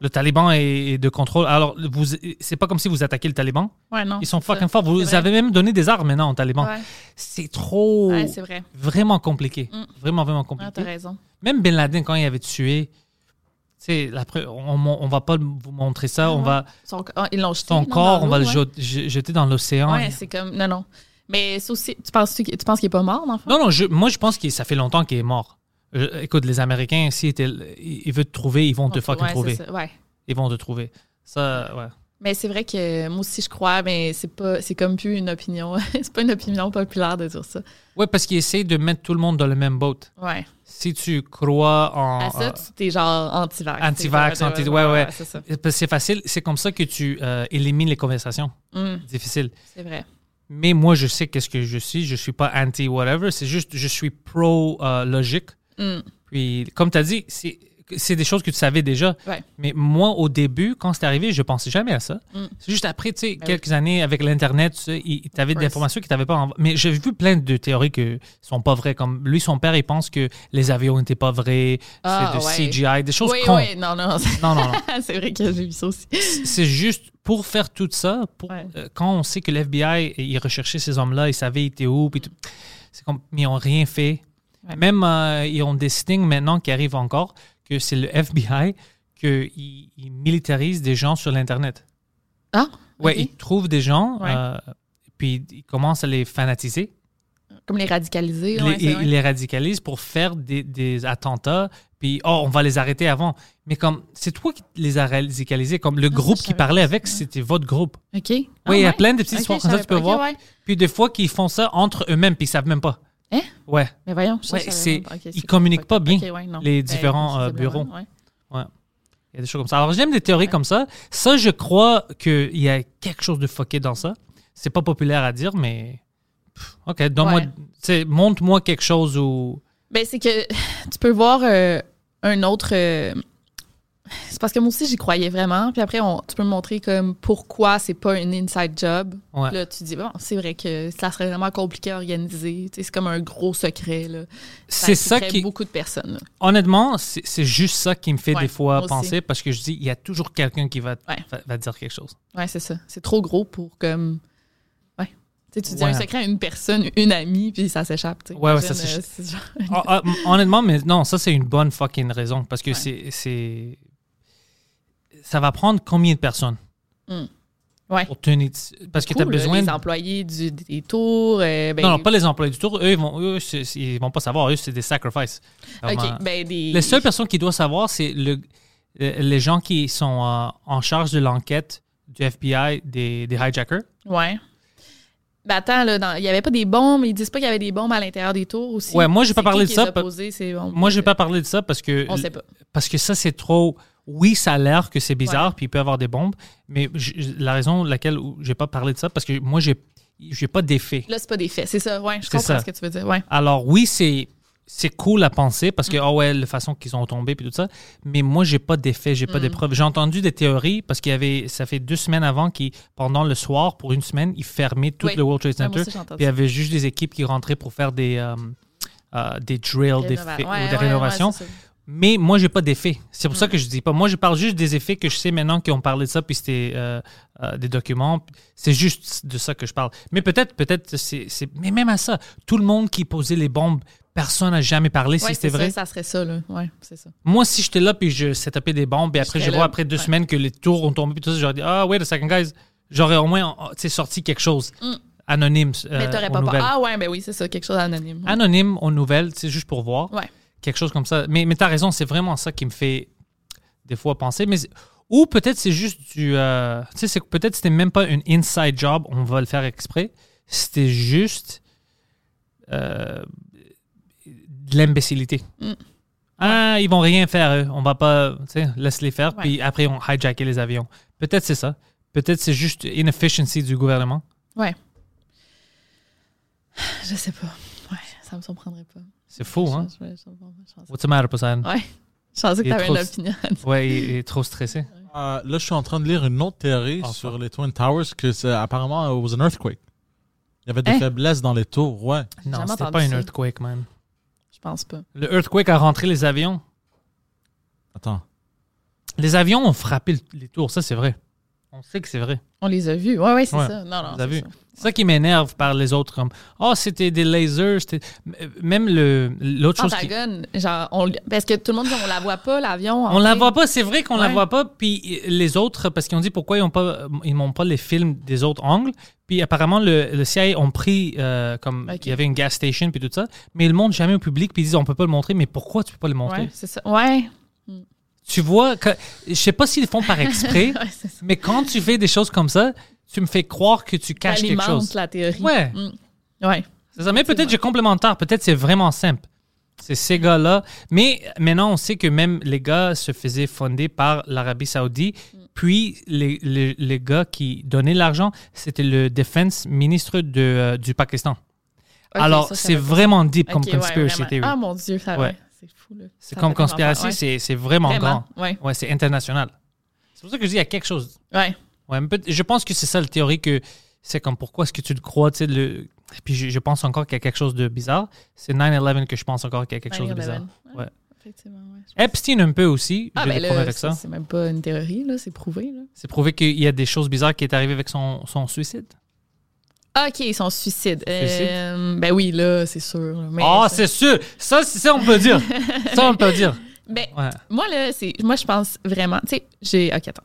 Le Taliban est de contrôle. Alors, vous, c'est pas comme si vous attaquez le Taliban. Ouais, non. Ils sont fucking forts. Vous vrai. avez même donné des armes maintenant aux talibans. Ouais, C'est trop. Ouais, c'est vrai. vraiment compliqué. Mm. Vraiment, vraiment Ouais, compliqué. raison. Même Bin Laden, quand il avait tué, la on, on, va pas vous montrer ça. On va, Son, ils l'ont jeté. son non, corps, on va le jeter dans l'océan. Ouais, c'est comme. Non, non. Mais aussi. Tu penses, tu penses qu'il est pas mort, dans le fond? Non, non, je- moi, je pense que ça fait longtemps qu'il est mort. Écoute, les Américains, s'ils ils veulent te trouver, ils vont te fucking trouver. ça, Ouais. Ils vont te trouver. Ça, ouais. Mais c'est vrai que moi aussi je crois, mais c'est pas, c'est comme plus une opinion. [LAUGHS] c'est pas une opinion populaire de dire ça. Ouais, parce qu'ils essaient de mettre tout le monde dans le même boat. Ouais. Si tu crois en. À ça, euh, tu t'es genre anti-vax. Anti-vax, anti- ouais, ouais. c'est que c'est facile, c'est comme ça que tu euh, élimines les conversations. Hum, Difficile. c'est vrai. Mais moi, je sais qu'est-ce que je suis. Je suis pas anti-whatever. C'est juste, je suis pro-logique. Hum, Puis, comme tu as dit, c'est des choses que tu savais déjà. Ouais. Mais moi, au début, quand c'est arrivé, je pensais jamais à ça. Mm. C'est juste après, tu sais, Ben quelques années avec l'Internet, tu sais, des informations tu n'avais pas. en- Mais j'ai vu plein de théories qui sont pas vraies. Comme lui, son père, il pense que les avions n'étaient pas vrais, Ah, c'est de ouais. CGI, des choses Oui, cons. oui, non, non. [LAUGHS] Non, non, non. [LAUGHS] c'est vrai que j'ai vu ça aussi. c'est juste pour faire tout ça, pour, Ouais. euh, quand on sait que l'FBI, il recherchait ces hommes-là, ils savaient ils étaient où, puis tout, c'est comme, mais ils n'ont rien fait. Même, euh, ils ont des stings maintenant qui arrivent encore, que c'est le FBI qu'ils ils militarisent des gens sur l'Internet. Ah, Ouais, ok. ils trouvent des gens, Ouais. euh, puis ils commencent à les fanatiser. Comme les radicalisés. Les- ouais, ils, vrai. les radicalisent pour faire des, des attentats, puis oh, on va les arrêter avant. Mais comme, c'est toi qui les as radicalisés, comme le Ah, groupe qui parlait avec, c'était votre groupe. OK. Oui, Ah, il y a ouais? plein de petites Ok, histoires comme ça, tu peux voir. Puis des fois qu'ils font ça entre eux-mêmes, puis ils savent même pas. Hein? Ouais. Mais voyons, Ouais, savais c'est- ils c'est communiquent pas bien, ouais, les Ben, différents, euh, bureaux. ouais. Il y a des choses comme ça. Alors, j'aime des théories comme ça. Ça, je crois qu'il y a quelque chose de fucké dans ça. C'est pas populaire à dire, mais. pff, OK, donne-moi. Montre-moi quelque chose où. Ben, c'est que tu peux voir euh, un autre. euh, c'est parce que moi aussi, j'y croyais vraiment. Puis après, on- tu peux me montrer comme pourquoi c'est pas un inside job. Ouais. Là, tu dis, bon, c'est vrai que ça serait vraiment compliqué à organiser. Tu sais, c'est comme un gros secret. C'est ça qui. beaucoup de personnes. là. Honnêtement, c'est juste ça qui me fait Ouais, des fois aussi. penser parce que je dis, il y a toujours quelqu'un qui va, Ouais. va, va dire quelque chose. Ouais, c'est ça. C'est trop gros pour comme. Ouais. Tu dis un secret à une personne, une amie, puis ça s'échappe. Ouais, ouais, ça s'échappe. euh, genre- Ah, ah, honnêtement, mais non, ça c'est une bonne fucking raison parce que c'est. Ça va prendre combien de personnes? Ouais. pour tenir. Parce que tu as Cool, là, besoin. Les employés du, des tours. euh, ben, Non, non, pas les employés du tour. Eux, ils vont, eux, ils vont pas savoir. Eux, c'est des sacrifices. Vraiment. OK, ben des. Les seules personnes qui doivent savoir, c'est le, euh, les gens qui sont euh, en charge de l'enquête du FBI des, des hijackers. Ouais. Ben attends, il n'y avait pas des bombes. Ils disent pas qu'il y avait des bombes à l'intérieur des tours aussi. Ouais, moi, j'ai pas C'est parlé de ça? Moi, je vais pas parler de ça parce que On sait pas. parce que ça c'est trop. Oui, ça a l'air que c'est bizarre, puis il peut y avoir des bombes, mais la raison laquelle j'ai pas parlé de ça, parce que moi j'ai j'ai pas d'effet. Là, c'est pas des faits. C'est ça, ouais. Je comprends ça. ce que tu veux dire. Ouais. Alors oui, c'est c'est cool à penser parce Mm. que oh ouais, la façon qu'ils ont tombé puis tout ça, mais moi j'ai pas d'effet, j'ai Mm. pas de preuves. J'ai entendu des théories parce qu'il y avait ça fait deux semaines avant qui pendant le soir pour une semaine ils fermaient tout Oui. le World Trade Center, puis il y avait juste des équipes qui rentraient pour faire des euh, euh, des drills, des, Rénova- fa- ouais, ou des ouais, rénovations. ouais. Mais moi, j'ai pas d'effet. C'est pour ça Mm. que je dis pas. Moi, je parle juste des effets que je sais maintenant qu'ils ont parlé de ça, puis c'était euh, euh, des documents. C'est juste de ça que je parle. Mais peut-être, peut-être, c'est, Mais même à ça, tout le monde qui posait les bombes, personne n'a jamais parlé Ouais, si c'était vrai. Ça, ça serait ça, là. Ouais, c'est ça. Moi, si j'étais là, puis je setupais des bombes, et après, je vois là, après deux ouais. semaines que les tours ont tombé, puis tout ça, j'aurais dit, ah, wait a second, guys. J'aurais au moins sorti quelque chose Mm. anonyme. euh, Mais t'aurais pas nouvelles. Ah, ouais, ben oui, c'est ça. Quelque chose d'anonyme. Anonyme aux nouvelles, c'est juste pour voir Ouais. Quelque chose comme ça. Mais, mais tu as raison, c'est vraiment ça qui me fait des fois penser. Mais, ou peut-être c'est juste du. euh, tu sais, peut-être c'était même pas une inside job, on va le faire exprès. C'était juste euh, de l'imbécilité. Mm. Ah, ils vont rien faire, eux. On va pas. Tu sais, laisse-les faire. Ouais. Puis après, on hijacker les avions. Peut-être c'est ça. Peut-être c'est juste inefficiency du gouvernement. Je sais pas. Ouais, ça me surprendrait pas. C'est fou, hein? Je, je, je, What's the matter, Poseidon? Ouais. Je pensais que Il est t'avais trop- une opinion. Ouais, il il est trop stressé. Euh, là, je suis en train de lire une autre théorie sur les Twin Towers que c'est apparemment it was an earthquake. Il y avait des Hein? faiblesses dans les tours, ouais. Non, c'était pas une earthquake, man. Je pense pas. Le earthquake a rentré les avions. Attends. Les avions ont frappé le- les tours, ça c'est vrai. On sait que c'est vrai. On les a vus. Ouais, ouais, c'est Ouais, ça. Non, non. c'est ça. Ça qui m'énerve par les autres, comme oh c'était des lasers, même le l'autre chose qui Pentagone, genre, on, parce que tout le monde dit on la voit pas, l'avion. on la voit pas, c'est vrai qu'on la Ouais. voit pas. Puis les autres, parce qu'ils ont dit pourquoi ils ont pas, ils m'ont pas les films des autres angles. Puis apparemment le, le CIA ont pris euh, comme il y avait une gas station puis tout ça, mais ils le montrent jamais au public. Puis ils disent on peut pas le montrer, mais pourquoi tu peux pas le montrer Ouais, c'est ça. Ouais. Tu vois, que, je sais pas s'ils font par exprès, [LAUGHS] Ouais, mais quand tu fais des choses comme ça, tu me fais croire que tu caches quelque chose. la théorie. Ouais. Mm. Ouais. C'est ça. Mais peut-être j'ai complémentaire, peut-être c'est vraiment simple. C'est ces gars-là. Mais maintenant, on sait que même les gars se faisaient fonder par l'Arabie Saoudite. Puis les, les, les gars qui donnaient l'argent, c'était le defense ministre de, euh, du Pakistan. Alors, c'est vraiment deep comme ouais, conspiracy theory. Ah mon Dieu, ça Ouais. C'est fou. comme conspiracy, ouais. c'est vraiment, Vraiment, grand. ouais. Ouais, c'est international. C'est pour ça que je dis, il y a quelque chose. Ouais. Ouais, peut- je pense que c'est ça la théorie que c'est comme pourquoi est-ce que tu le crois, tu sais, le... Puis je, je pense encore qu'il y a quelque chose de bizarre. C'est 9-11 que je pense encore qu'il y a quelque chose de 9/11. bizarre. Ouais. Effectivement. Epstein un peu aussi, Ah, ben là, avec ça. c'est même pas une théorie, là, c'est prouvé. C'est prouvé qu'il y a des choses bizarres qui est arrivé avec son, son suicide. OK, son suicide. Euh, ben oui, là, c'est sûr. Ah, ça- c'est sûr! Ça, ça, on peut dire. ça, on peut dire. [LAUGHS] Ben, Ouais. moi, là, c'est. Moi, je pense vraiment. Tu sais, j'ai. OK, attends.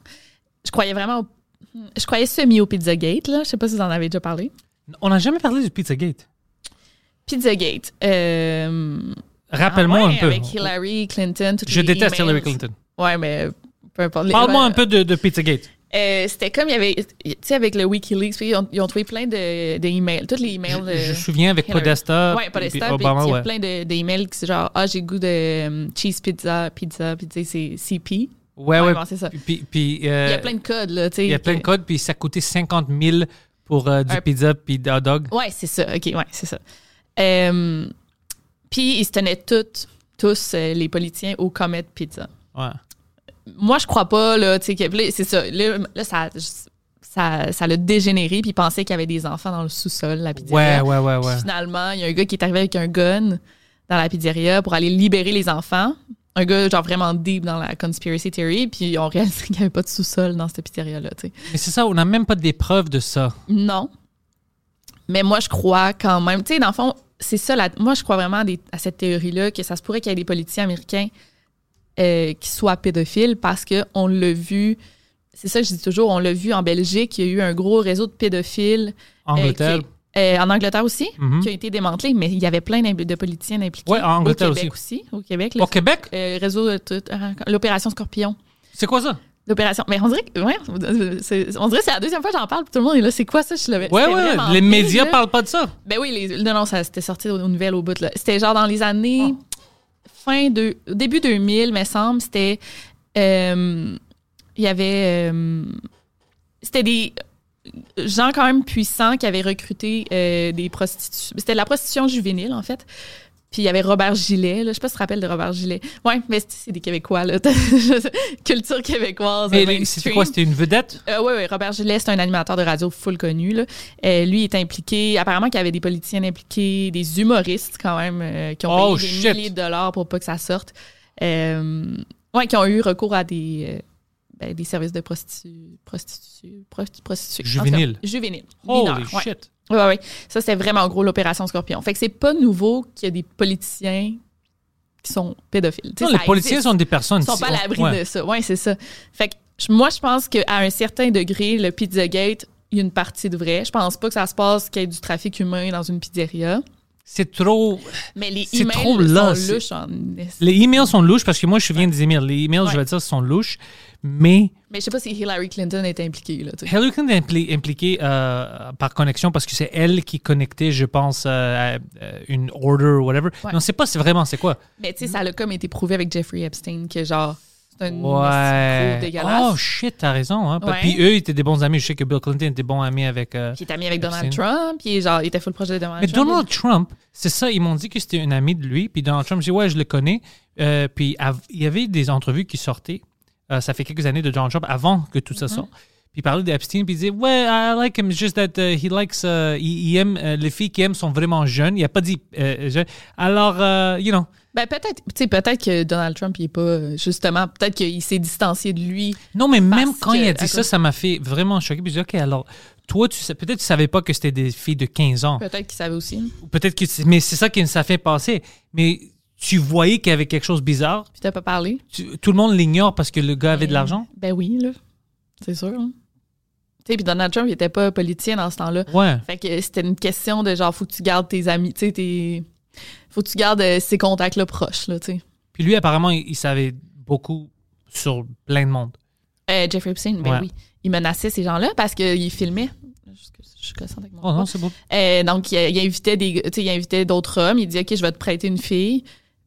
Je croyais vraiment au. Je croyais semi au Pizzagate, là. Je sais pas si vous en avez déjà parlé. On n'a jamais parlé du Pizzagate. Pizzagate. Euh, Rappelle-moi ah ouais, un peu. Avec Hillary Clinton. Je déteste emails. Hillary Clinton. Ouais, mais peu importe. Parle-moi un peu de, de Pizzagate. Euh, C'était comme il y avait. Tu sais, avec le Wikileaks, ils ont, ils ont trouvé plein de, de emails. Tous les emails. Je, de- je me souviens avec Hillary. Podesta, puis puis Obama, il y a ouais. plein de- d'emails qui c'est genre ah j'ai goût de euh, cheese pizza pizza puis tu sais c'est CP. Ouais, ouais. bon, c'est ça. Puis, puis, euh, Il y a plein de codes là, tu sais. il y a plein de codes, puis ça coûtait 50 000 pour euh, du Un- pizza puis hot dog. Ouais, c'est ça. OK, ouais, c'est ça. Puis ils se tenaient toutes tous les politiciens au Comet Pizza. Ouais. Moi, je crois pas là, tu sais c'est ça. Là, là, ça ça ça l'a dégénéré puis ils pensaient qu'il y avait des enfants dans le sous-sol la Ouais, pizzeria. ouais, ouais, ouais. Puis finalement, il y a un gars qui est arrivé avec un gun dans la pizzeria pour aller libérer les enfants. Un gars, genre, vraiment deep dans la conspiracy theory. Puis on réalisé qu'il n'y avait pas de sous-sol dans cette pizzeria-là, tu sais. Mais c'est ça, on n'a même pas des preuves de ça. Non. Mais moi, je crois quand même. Tu sais, dans le fond, c'est ça. La, moi, je crois vraiment à, des- à cette théorie-là que ça se pourrait qu'il y ait des politiciens américains euh, qui soient pédophiles parce qu'on l'a vu. C'est ça que je dis toujours. On l'a vu en Belgique. Il y a eu un gros réseau de pédophiles. euh, Angleterre. euh, en Angleterre aussi, Mhm. qui a été démantelé, mais il y avait plein de politiciens impliqués. Ouais, en Angleterre Au Québec aussi. Au Québec. Au Québec, euh, réseau, de tout- l'opération Scorpion. c'est quoi ça? L'opération. Mais on dirait que, ouais, c'est, on dirait que c'est la deuxième fois que j'en parle, puis tout le monde est là. C'est quoi ça? Je l'avais. Ouais, ouais, les médias là. parlent pas de ça. Ben oui, les, non, non, ça c'était sorti aux nouvelles au bout. Là. C'était genre dans les années fin de début 2000, me semble. C'était euh, il y avait euh, c'était des gens quand même puissants qui avaient recruté euh, des prostituées. C'était de la prostitution juvénile en fait. Puis il y avait Robert Gillet, là. je sais pas si tu te rappelles de Robert Gillet. Ouais, mais c'est- des Québécois là, [LAUGHS] culture québécoise. Mais c'était quoi? C'était une vedette? Euh, oui, oui, Robert Gillet, c'est un animateur de radio full connu. Là. Euh, lui, il est impliqué. Apparemment qu'il y avait des politiciens impliqués, des humoristes quand même, euh, qui ont Oh, payé shit. des milliers de dollars pour pas que ça sorte. Euh, ouais, qui ont eu recours à des, euh, ben, des services de prostitu... prostitu... prosti- prostituée. En tout cas, Juvénile. Juvénile. Holy mineur, ouais. shit. Ouais, ouais. Ça, c'était vraiment gros l'opération Scorpion. Fait que c'est pas nouveau qu'il y a des politiciens qui sont pédophiles. Non, les existe. sont des personnes. Ils sont pas à l'abri Ouais. de ça. Oui, c'est ça. Fait que moi, je pense qu'à un certain degré, le Pizzagate, il y a une partie de vrai. Je pense pas que ça se passe qu'il y ait du trafic humain dans une pizzeria. C'est trop. Mais les C'est emails trop sont c'est- louches en. Les emails sont louches parce que moi, je souviens des emails. Les emails, je Ouais. vais dire, sont louches. Mais Mais je sais pas si Hillary Clinton est impliquée. Là. Hillary Clinton est impli- impliquée euh, par connexion parce que c'est elle qui connectait, je pense, euh, à, euh, une order ou whatever. Ouais. Mais on sait pas vraiment c'est quoi. Mais tu sais, ça a comme été prouvé avec Jeffrey Epstein que genre, c'est un Ouais. dégueulasse. Oh shit, t'as raison. Hein? Ouais. Puis eux, ils étaient des bons amis. Je sais que Bill Clinton était bon ami avec. euh, Qui est ami avec Donald Epstein. Trump. Puis genre, il était full projet de Donald Mais Trump. Donald Trump, c'est ça, ils m'ont dit que c'était un ami de lui. Puis Donald Trump, j'ai dit, ouais, je le connais. Euh, puis il y avait des entrevues qui sortaient. Euh, ça fait quelques années de Donald Trump avant que tout ça sorte. Puis il parlait d'Epstein, puis il disait, ouais, I like him, just that uh, he likes, uh, il, il aime, euh, les filles qu'il aime sont vraiment jeunes. Il a pas dit euh, jeune. Alors, you know. Ben peut-être, tu sais, peut-être que Donald Trump, il est pas, justement, peut-être qu'il s'est distancié de lui. Non, mais même quand il a dit ça, ça m'a fait vraiment choquer. Puis je dis, OK, alors, toi, tu sais, peut-être tu savais pas que c'était des filles de 15 ans. Peut-être qu'il savait aussi. Peut-être que, mais c'est ça qui ça fait passer. Mais tu voyais qu'il y avait quelque chose de bizarre? Puis t'as pas parlé? Tu- tout le monde l'ignore parce que le gars avait de l'argent? Ben oui, là. C'est sûr. hein. Tu sais, puis Donald Trump, il était pas politicien dans ce temps-là. Ouais. Fait que c'était une question de genre, faut que tu gardes tes amis, tu sais, tes... Faut que tu gardes euh, ces contacts-là proches, là, tu sais. Puis lui, apparemment, il, il savait beaucoup sur plein de monde. Euh, Jeffrey Epstein, ben Ouais. oui. Il menaçait ces gens-là parce qu'il filmait. Je suis cossante avec mon Oh non, c'est beau. Euh, donc, il, il invitait des, tu sais, il invitait d'autres hommes. Il disait, OK, je vais te prêter une fille.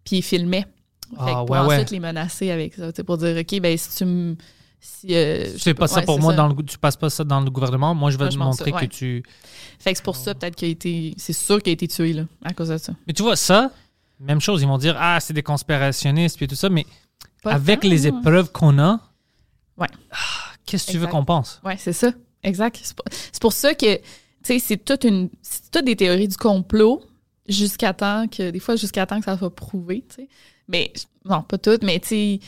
Puis il filmait. Fait Ah, que pour ouais, ouais. ensuite les menacer avec ça. Pour dire, OK, ben si tu me. Si, euh, Tu fais pas ça ouais, pour moi, ça. dans le, gou- tu passes pas ça dans le gouvernement. Moi, je vais Moi, te je montrer ça, ouais. que tu. Fait que c'est pour ça, peut-être qu'il a été. C'est sûr qu'il a été tué, là, à cause de ça. Mais tu vois, ça, même chose. Ils vont dire, ah, c'est des conspirationnistes, puis tout ça, mais Pas avec les épreuves qu'on a, Ouais. ah, qu'est-ce que tu veux qu'on pense? Ouais, c'est ça. Exact. C'est pour, c'est pour ça que, tu sais, c'est toute une, c'est toutes des théories du complot jusqu'à temps que, des fois, jusqu'à temps que ça soit prouvé, tu sais. Mais, non, pas toutes, mais tu sais,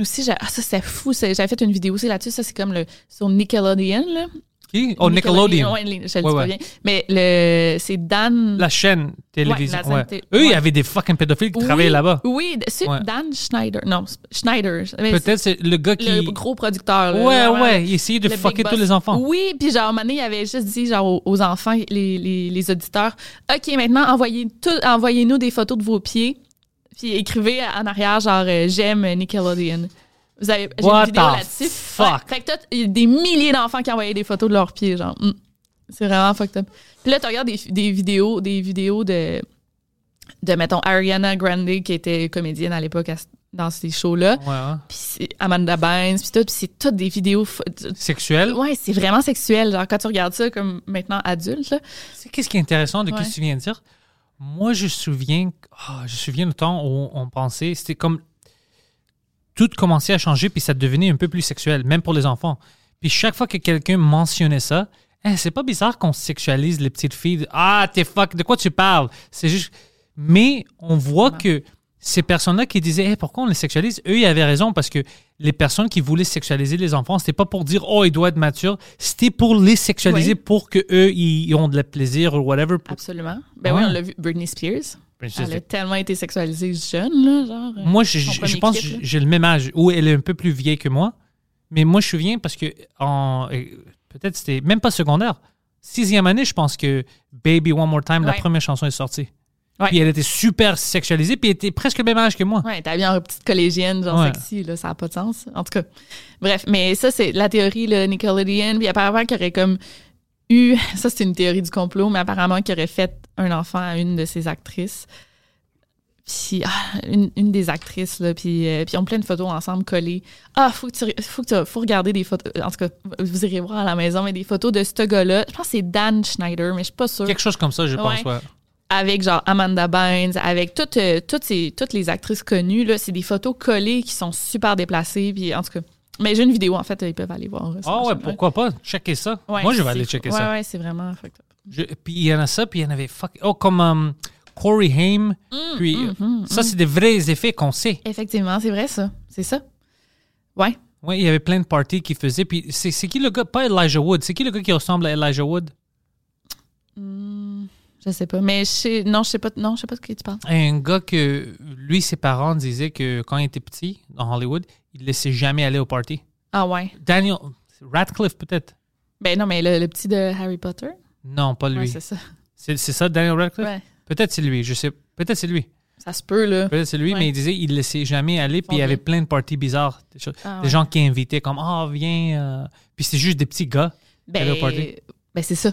aussi, ah, ça, c'est fou. J'avais fait une vidéo aussi là-dessus. Ça, c'est comme le, sur Nickelodeon, là. Qui? Oh, Nickelodeon. Je le Ouais, dis ouais. pas bien. Mais le, c'est Dan. La chaîne télévision. Ouais, la chaîne Eux, il y avait des fucking pédophiles qui Oui, travaillaient là-bas. Oui, c'est. Dan Schneider. Non, Schneider. Peut-être c'est le gars qui. Le gros producteur. Ouais, ouais, il essayait de Le fucker tous les enfants. Oui, puis genre, à un moment donné, il avait juste dit genre, aux, aux enfants, les, les, les auditeurs, OK, maintenant, envoyez tout, envoyez-nous des photos de vos pieds, puis écrivez en arrière, genre, euh, j'aime Nickelodeon. Vous avez j'ai une vidéo là-dessus. fuck? fait que toi, il y a des milliers d'enfants qui envoyaient des photos de leurs pieds, genre. hmm. C'est vraiment fucked up. Puis là, tu regardes des, des vidéos, des vidéos de, de, mettons, Ariana Grande, qui était comédienne à l'époque dans ces shows-là. Ouais. Puis c'est Amanda Bynes, puis tout, puis c'est toutes des vidéos f- Sexuel. Ouais, c'est vraiment sexuel. Genre, quand tu regardes ça comme maintenant adulte, là. C'est qu'est-ce qui est intéressant de Ouais. ce que tu viens de dire? Moi, je souviens, ah, je me souviens le temps où on pensait, c'était comme tout commençait à changer puis ça devenait un peu plus sexuel, même pour les enfants. Puis chaque fois que quelqu'un mentionnait ça, Hein, c'est pas bizarre qu'on sexualise les petites filles. Ah, t'es fuck, de quoi tu parles? C'est juste. Mais on voit que ces personnes-là qui disaient Hey, pourquoi on les sexualise, eux, ils avaient raison parce que les personnes qui voulaient sexualiser les enfants, c'était pas pour dire oh, il doit être mature, c'était pour les sexualiser Oui. pour que eux ils ont de la plaisir ou whatever. Absolument. Ben Ouais. oui, on l'a vu. Britney Spears. Je Elle a tellement été sexualisée jeune, là, genre. euh, Moi, je, pense que j'ai le même âge, ou elle est un peu plus vieille que moi. Mais moi, je me souviens parce que en euh, peut-être c'était même pas secondaire. Sixième année, je pense que Baby One More Time, la première chanson est sortie. Ouais. Puis elle était super sexualisée, puis elle était presque le même âge que moi. Ouais, t'as bien une petite collégienne, genre Ouais. sexy, là, ça n'a pas de sens. En tout cas, bref, mais ça, c'est la théorie, le Nickelodeon. Puis apparemment qu'il aurait comme eu, [LAUGHS] ça c'est une théorie du complot, mais apparemment qu'il aurait fait un enfant à une de ses actrices. Puis ah, une, une des actrices, là, puis, euh, puis ont plein de photos ensemble collées. Ah, faut que tu, faut que tu- faut regarder des photos. En tout cas, vous irez voir à la maison, mais des photos de ce gars-là. Je pense que c'est Dan Schneider, mais je suis pas sûre Quelque chose comme ça, je pense. Ouais. ouais. avec genre Amanda Bynes, avec toutes, euh, toutes, ces, toutes les actrices connues. Là, c'est des photos collées qui sont super déplacées. Puis en tout cas, mais j'ai une vidéo en fait, ils peuvent aller voir. sur Ah ouais, chaîne, pourquoi pas? Checker ça. Ouais, moi, je vais aller checker ouais, ça. Ouais, c'est vraiment up. Je- puis il y en a ça, puis il y en avait fuck. Oh, comme um, Corey Haim. puis mm, ça, c'est des vrais effets qu'on sait. Effectivement, c'est vrai ça. C'est ça. Ouais. Oui, il y avait plein de parties qui faisaient. Puis c'est qui le gars? Pas Elijah Wood. C'est qui le gars qui ressemble à Elijah Wood? Hmm, je sais pas. Mais je sais, non, je sais pas, non, je sais pas de qui tu parles. Un gars que lui, ses parents disaient que quand il était petit, dans Hollywood, il ne laissait jamais aller aux parties. Ah ouais. Daniel Radcliffe, peut-être? Ben non, mais le, le petit de Harry Potter. Non, pas Ouais, lui. c'est ça. c'est ça, Daniel Radcliffe? Ouais. Peut-être c'est lui, je sais. Peut-être c'est lui. Ça se peut, là. Peut-être c'est lui, Ouais. mais il disait qu'il ne laissait jamais aller. Puis il y avait plein de parties bizarres. Des, choses- Ah des gens qui invitaient comme Ah, viens. euh. Puis c'est juste des petits gars. Ben, ben c'est ça.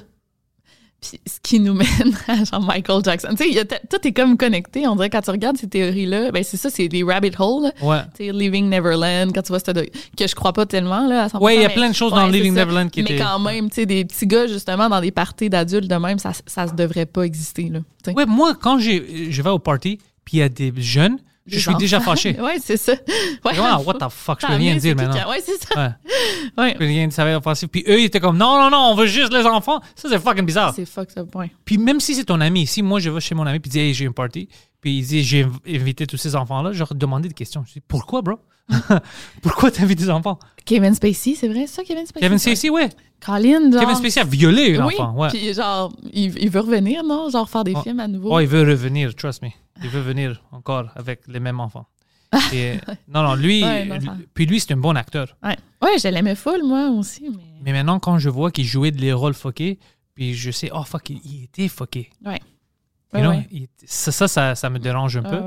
Puis ce qui nous [LAUGHS] mène à genre Michael Jackson. Tu sais, tout est comme connecté. On dirait quand tu regardes ces théories-là, ben c'est ça, c'est des rabbit holes. Ouais. Tu sais, Living Neverland, quand tu vois cette que je crois pas tellement là à 100%. Ouais, il y a mais- plein de choses dans Living ça. Neverland qui Mais étaient- quand même, tu sais, des petits gars justement dans des parties d'adultes de même, ça ça devrait pas exister là. Ouais, moi, quand je vais au party, puis il y a des jeunes, je suis déjà fâché. [LAUGHS] ouais, c'est ça. Ouais. Wow, what the fuck, je peux rien dire maintenant. Ouais, c'est ça. Ouais. [LAUGHS] Ouais. Je peux rien dire, ça va être offensif. Puis eux, ils étaient comme, non, non, non, on veut juste les enfants. Ça, c'est fucking bizarre. C'est fucked up, ouais. Puis même si c'est ton ami, si moi je vais chez mon ami puis dis, hey, j'ai une party, puis il dit, j'ai inv- invité tous ces enfants-là, je leur demandais des questions. Je dis, pourquoi, bro? [LAUGHS] pourquoi t'invites des enfants? Kevin Spacey, c'est vrai ça, Kevin Spacey? Kevin Spacey, ouais. Colin, genre. Kevin Spacey a violé un oui, enfant, ouais. puis genre, il, il veut revenir, non? Genre faire des Oh. films à nouveau. Oh, il veut revenir, trust me. Il veut venir encore avec les mêmes enfants. [LAUGHS] Et, non, non, lui, Ouais, non, ça- lui- puis lui, c'est un bon acteur. Ouais, ouais je l'aimais full, moi aussi, mais... Mais maintenant, quand je vois qu'il jouait des rôles fuckés, puis je sais, oh fuck, il, il était fucké. Ouais. You Ouais, know, ouais. il- ça, ça, ça, me dérange un peu.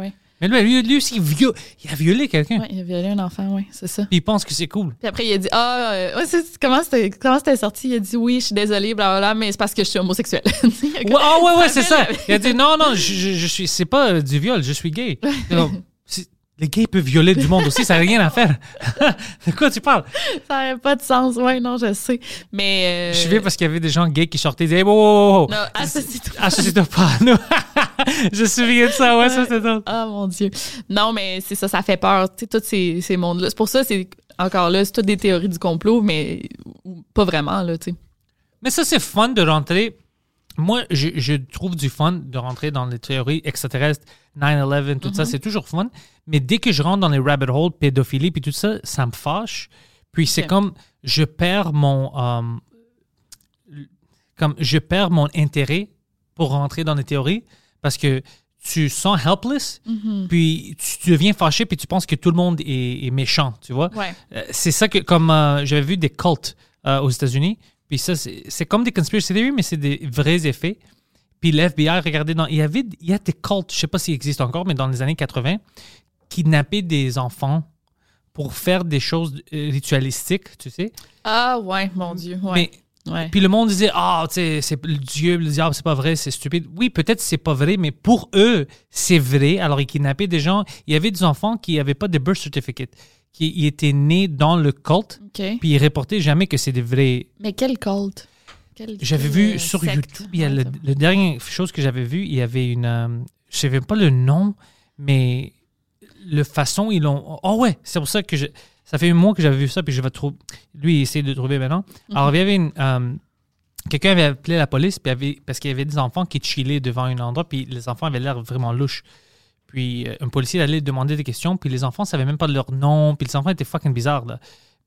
Mais lui, lui, lui aussi, il, a violé quelqu'un. Ouais, il a violé un enfant, ouais, c'est ça. Puis il pense que c'est cool. Puis après, il a dit, ah, euh, ouais, c'est- comment c'était comment c'était sorti? Il a dit, oui, je suis désolé, blablabla, mais c'est parce que je suis homosexuel. [LAUGHS] Ah ouais, ouais, [LAUGHS] c'est ça. Il a dit non, non, je, je, je suis, c'est pas euh, du viol, je suis gay. Les gays peuvent violer du monde aussi, ça n'a rien à faire. [LAUGHS] de quoi tu parles? Ça n'avait pas de sens. Ouais, non, je sais. Mais. euh, Je suis parce qu'il y avait des gens gays qui sortaient et disaient, oh, oh, oh, Non, associe-toi. [LAUGHS] associe-toi pas nous. [LAUGHS] je me souviens de ça, ouais, ça c'était drôle. Ah mon Dieu. Non, mais c'est ça, ça fait peur. Tu sais, tous ces, ces mondes-là. C'est pour ça, c'est encore là, c'est toutes des théories du complot, mais pas vraiment, là, tu sais. Mais ça, c'est fun de rentrer. Moi, je, je trouve du fun de rentrer dans les théories extraterrestres, 9-11, tout ça, c'est toujours fun. Mais dès que je rentre dans les rabbit holes, pédophilie, puis tout ça, ça me fâche. Puis c'est comme, je perds mon... euh, comme, je perds mon intérêt pour rentrer dans les théories parce que tu sens helpless, puis tu, tu deviens fâché, puis tu penses que tout le monde est, est méchant, tu vois? Ouais. Euh, c'est ça que, comme euh, j'avais vu des cultes aux États-Unis, puis ça, c'est comme des conspiracy theories, mais c'est des vrais effets. Puis l'FBI, regardez, dans, il y avait il y a des cultes, je sais pas s'ils existent encore, mais dans les années 80, kidnapper des enfants pour faire des choses euh, ritualistiques, tu sais. Ah ouais, mon Dieu. Ouais. Mais ouais. puis le monde disait ah tu sais c'est le Dieu le diable c'est pas vrai c'est stupide oui peut-être c'est pas vrai mais pour eux c'est vrai alors ils kidnappaient des gens il y avait des enfants qui n'avaient pas de birth certificate qui ils étaient nés dans le culte puis ils reportaient jamais que c'est des vrais Mais quel culte? J'avais vu sur secte? YouTube il y a le, le dernier chose que j'avais vu il y avait une euh, je savais pas le nom mais le façon ils l'ont oh ouais c'est pour ça que je ça fait un mois que j'avais vu ça puis je vais trouver lui il essaie de trouver maintenant. Alors il y avait une euh, quelqu'un avait appelé la police puis avait, parce qu'il y avait des enfants qui chillaient devant un endroit puis les enfants avaient l'air vraiment louches puis euh, un policier allait demander des questions puis les enfants savaient même pas leur nom puis les enfants étaient fucking bizarres là.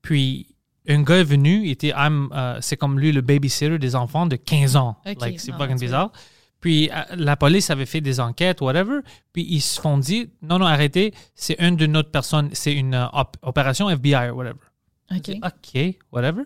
puis un gars est venu était euh, c'est comme lui le babysitter des enfants de 15 ans Ok. like c'est Ah, fucking bizarre puis euh, la police avait fait des enquêtes, whatever. Puis ils se font dire, non, non, arrêtez, c'est une de notre personne, c'est une op- opération FBI, whatever. OK. OK, whatever.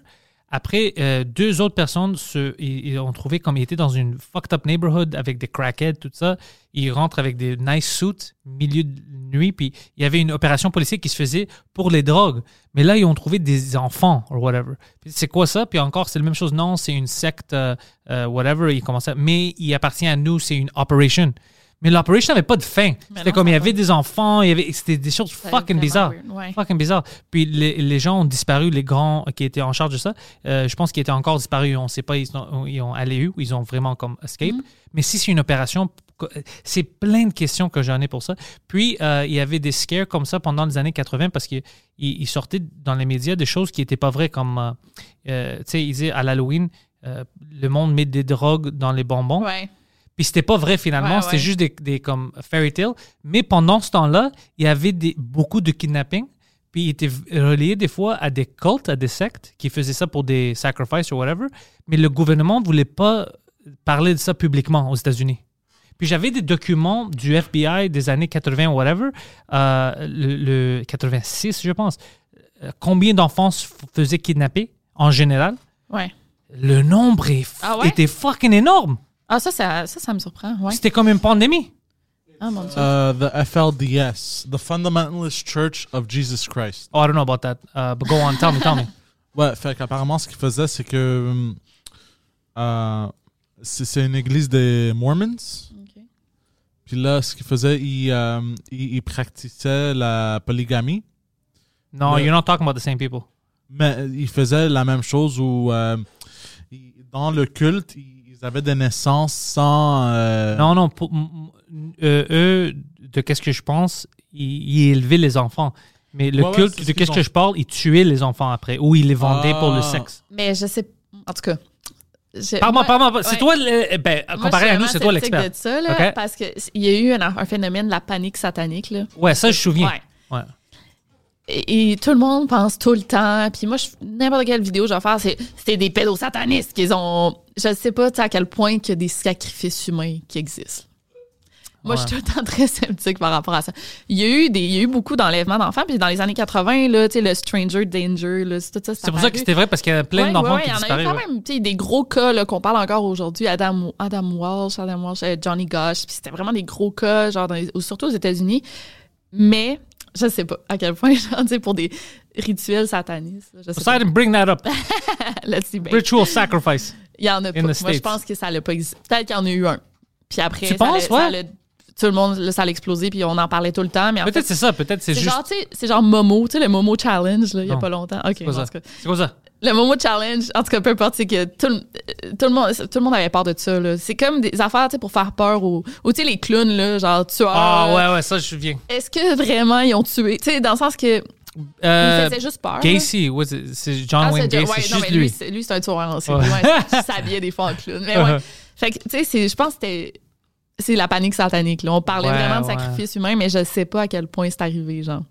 Après, euh, deux autres personnes se, ils, ont trouvé comme ils étaient dans une fucked up neighborhood avec des crackheads, tout ça. Ils rentrent avec des nice suits, milieu de nuit, puis il y avait une opération policière qui se faisait pour les drogues. Mais là, ils ont trouvé des enfants, or whatever. C'est quoi ça? Puis encore, c'est la même chose. Non, c'est une secte, euh, euh, whatever. Ils commençaient, mais il appartient à nous, c'est une operation. Mais l'operation n'avait pas de fin. C'était comme il y avait va. des enfants, il y avait, c'était des choses Ça fucking bizarres. ouais. Fucking bizarre. Puis les, les gens ont disparu, les grands qui étaient en charge de ça. euh, je pense qu'ils étaient encore disparus. On ne sait pas, ils ont, ils ont allé où, ils ont vraiment comme escape. Mm-hmm. Mais si c'est une opération, c'est plein de questions que j'en ai pour ça. Puis euh, il y avait des scares comme ça pendant les années 80 parce qu'ils ils sortaient dans les médias des choses qui n'étaient pas vraies, comme, euh, tu sais, ils disaient à l'Halloween, euh, le monde met des drogues dans les bonbons. Ouais. Puis c'était pas vrai finalement, Ouais, c'était ouais. juste des, des comme fairy tales. Mais pendant ce temps-là, il y avait des, beaucoup de kidnapping. Puis il était relié des fois à des cultes, à des sectes qui faisaient ça pour des sacrifices ou whatever. Mais le gouvernement voulait pas parler de ça publiquement aux États-Unis. Puis j'avais des documents du FBI des années 80 ou whatever, euh, le, le 86 je pense. Euh, Combien d'enfants se faisaient kidnapper en général? Ouais. Le nombre est Ah ouais? était fucking énorme. Ah, ça, ça, ça, ça me surprend. Ouais. C'était comme une pandémie. Ah, mon Dieu. Uh, the FLDS, the Fundamentalist Church of Jesus Christ. Oh, I don't know about that. Uh, but go on, tell me, tell me. [LAUGHS] Ouais, fait qu'apparemment, ce qu'il faisait, c'est que. hum, euh, c'est c'est une église des Mormons. OK. Puis là, ce qu'il faisait, il, euh, il, il pratiquait la polygamie. No, Le- you're not talking about the same people. Mais il faisait la même chose où, euh, dans le culte, ils avaient des naissances sans. euh, Non, non, pour- euh, eux, de qu'est-ce que je pense, ils, ils élevaient les enfants. Mais le Ouais, culte, de qu'est-ce que je parle, ils tuaient les enfants après, ou ils les vendaient pour le Ah. sexe. Mais je sais. En tout cas. Parle-moi, moi- parle-moi. C'est ouais. toi, le- ben, comparé à nous, c'est toi l'expert. de ça, là, Ok. parce qu'il y a eu un, un phénomène de la panique satanique. Là. Ouais, ça, je me souviens. Ouais. Ouais. Et, et tout le monde pense tout le temps. Puis moi, je- n'importe quelle vidéo que je vais faire, c'est c'est des pédosatanistes qu'ils ont. Je sais pas à quel point qu'il y a des sacrifices humains qui existent. Moi, je suis tout le temps très sceptique par rapport à ça. Il y a eu, des, il y a eu beaucoup d'enlèvements d'enfants. Puis dans les années 80, là, tu sais, le Stranger Danger, là, tout ça. C'est pour ça que c'était vrai, parce qu'il y a plein Ouais, d'enfants ouais, qui ouais, Il y en a disparaissent. eu quand ouais. même des gros cas qu'on parle encore aujourd'hui. Adam, Adam Walsh, Adam Walsh, euh, Johnny Gosh. Puis c'était vraiment des gros cas, genre dans les- ou surtout aux États-Unis. Mais je sais pas à quel point, [LAUGHS] genre, tu sais, pour des rituels satanistes. là, Je sais Poseidon, bring that up. pas. [LAUGHS] Let's babe. Ritual sacrifice. Il y en a pas. Moi, je pense que ça l'a pas existé. Peut-être qu'il y en a eu un. Puis après, Tu ça penses, ça tout le monde, là, ça allait exploser, puis on en parlait tout le temps. Mais Peut-être c'est ça, peut-être c'est juste. genre, c'est genre Momo, tu sais, le Momo Challenge, là, il y a pas longtemps. OK, C'est quoi ça? Le Momo Challenge, en tout cas, peu importe, c'est que tout, le- tout, le monde, tout le monde avait peur de ça. là. C'est comme des affaires pour faire peur aux, aux, tu sais, les clowns, là, genre tueurs. Ah, ouais, ouais, ça, je me souviens. Est-ce que vraiment ils ont tué? Tu sais, dans le sens que Euh, ils faisaient juste peur. ouais, c'est- John Ah, Wayne Gacy, ouais, c'est juste mais lui, lui. c'est- lui, c'est un tueur en série. Ouais. Il s'habillait des fois en clown. Mais ouais. [LAUGHS] Fait que, tu sais, je pense que c'était. C'est la panique satanique. Là. On parlait Ouais, vraiment de ouais. sacrifice humain, mais je sais pas à quel point c'est arrivé, genre.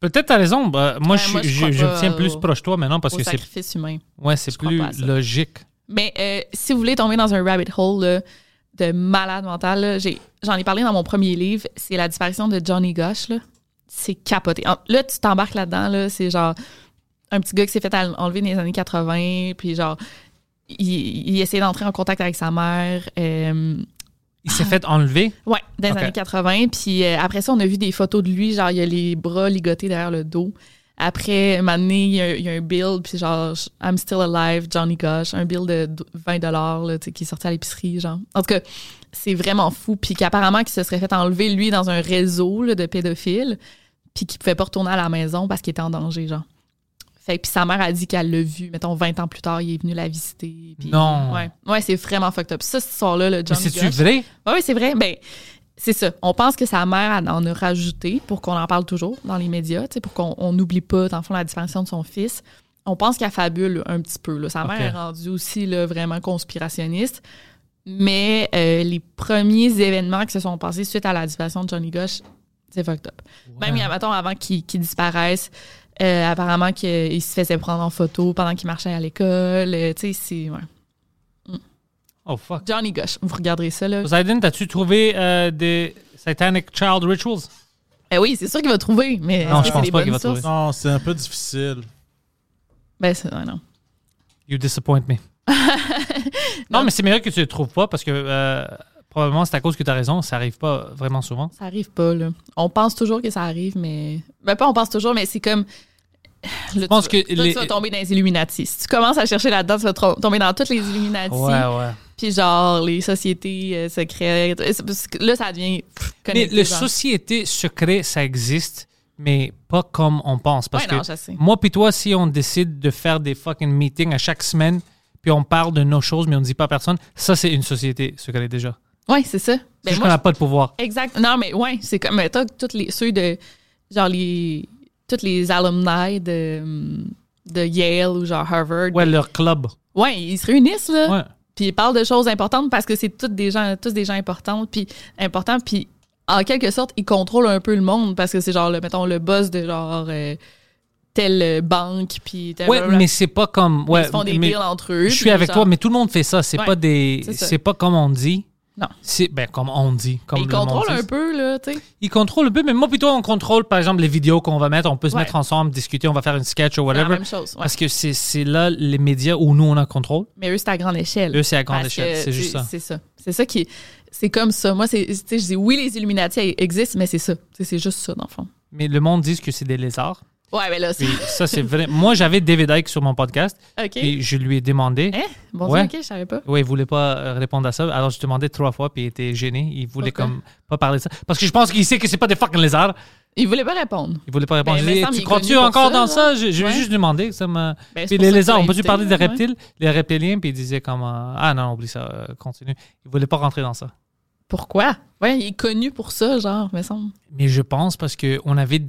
Peut-être t'as raison. bah, moi, Ouais, je, moi, je je, crois je me tiens plus au- proche de toi maintenant parce que c'est sacrifice humain. ouais, c'est plus logique. Mais euh, si vous voulez tomber dans un rabbit hole là, de malade mental, j'en ai, parlé dans mon premier livre, c'est la disparition de Johnny Gosh. C'est capoté. Là, tu t'embarques là-dedans, là, c'est genre un petit gars qui s'est fait enlever dans les années 80, puis genre, il, il essayait d'entrer en contact avec sa mère. euh, Il s'est fait enlever? Ouais, dans les années 80. Puis euh, après ça, on a vu des photos de lui, genre, il a les bras ligotés derrière le dos. Après, un moment donné, il y a, il y a un bill, puis genre, I'm still alive, Johnny Gosh, un bill de 20 là, qui est sorti à l'épicerie, genre. En tout cas, c'est vraiment fou. Puis qu'apparemment, qu'il se serait fait enlever, lui, dans un réseau là, de pédophiles, puis qu'il pouvait pas retourner à la maison parce qu'il était en danger, genre. Fait puis sa mère a dit qu'elle l'a vu, mettons, 20 ans plus tard, il est venu la visiter. Non. Ouais, ouais c'est vraiment fucked up. Ça, cette histoire-là, le Mais Johnny c'est-tu vrai? Oui, oui, c'est vrai. Ben, c'est ça. On pense que sa mère en a rajouté pour qu'on en parle toujours dans les médias, pour qu'on on n'oublie pas, dans le fond, la disparition de son fils. On pense qu'elle fabule un petit peu. là. Sa mère est rendue aussi là, vraiment conspirationniste. Mais euh, les premiers événements qui se sont passés suite à la disparition de Johnny Gosh, c'est fucked up. Même, mettons, avant qu'il qu'il disparaisse, euh, apparemment qu'il se faisait prendre en photo pendant qu'il marchait à l'école. euh, tu sais, c'est... ouais. Oh fuck. Johnny Gosh, vous regarderez ça, là. Poseidon, t'as-tu trouvé euh, des Satanic Child Rituals? Ben oui, c'est sûr qu'il va trouver, mais Non, je pense pas qu'il va trouver. Non, c'est un peu difficile. Ben, c'est, ouais, non. You disappoint me. [LAUGHS] non, mais c'est meilleur que tu le trouves pas parce que euh, probablement c'est à cause que tu as raison, ça arrive pas vraiment souvent. Ça arrive pas, là. On pense toujours que ça arrive, mais. Ben, pas on pense toujours, mais c'est comme. Je pense que tu, vas- les- tu vas tomber dans les Illuminati. Si tu commences à chercher là-dedans, tu vas tomber dans toutes les Illuminati. Ouais, ouais. Puis genre, les sociétés euh, secrètes. Que Là, ça devient. Mais les sociétés secrètes, ça existe, mais pas comme on pense. Parce Ouais, non, que je sais. moi puis toi, si on décide de faire des fucking meetings à chaque semaine, puis on parle de nos choses, mais on ne dit pas à personne, ça, c'est une société secrète déjà. Ouais, c'est ça. Ben, juste moi, qu'on n'a pas de pouvoir. Exact. Non, mais ouais, c'est comme mettons, tous les ceux de genre les tous les alumni de de Yale ou genre Harvard. Ouais, leur club. Ouais, ils se réunissent là. Ouais. Puis ils parlent de choses importantes parce que c'est tous des gens tous des gens importants puis importants puis en quelque sorte, ils contrôlent un peu le monde parce que c'est genre le mettons le boss de genre euh, telle banque puis tel- Ouais, mais c'est pas comme. Ouais, ils se font des deals entre eux. Je suis avec genre- toi, mais tout le monde fait ça. C'est Ouais, pas des. C'est pas comme on dit. Non. C'est ben comme on dit. Comme ils le contrôlent un peu là, tu sais. Ils contrôlent un peu, mais moi plutôt on contrôle par exemple les vidéos qu'on va mettre. On peut se Ouais. mettre ensemble, discuter, on va faire une sketch ou C'est la whatever. même chose. ouais. Parce que c'est c'est là les médias où nous on a contrôle. Mais eux, c'est à grande échelle. Eux, c'est à grande Parce échelle. C'est juste ça. C'est ça. C'est ça qui est. C'est comme ça. Moi, c'est, je dis oui, les Illuminati existent, mais c'est ça. C'est juste ça, dans le fond. Mais le monde dit que c'est des lézards. Ouais, mais là, c'est. Puis ça, c'est [LAUGHS] vrai. Moi, j'avais David Icke sur mon podcast OK. et je lui ai demandé. Hein? Bon, Ouais. OK, je savais pas. Oui, il voulait pas euh, répondre à ça. Alors, je demandais trois fois, puis il était gêné. Il voulait Pourquoi? comme pas parler de ça. Parce que je pense qu'il sait que c'est pas des fucking lézards. Il voulait pas répondre. Il voulait pas répondre. Ben, Sam, il tu crois-tu encore ça, dans là. ça? Je, je lui ai Ouais. juste demandé. Ça. Ben, Puis les lézards, on peut-tu parler des ouais. reptiles? Les reptiliens, puis il disait comme euh, Ah non, oublie ça, euh, continue. Il voulait pas rentrer dans ça. Pourquoi? Ouais, il est connu pour ça, genre, me semble. Mais je pense parce que on avait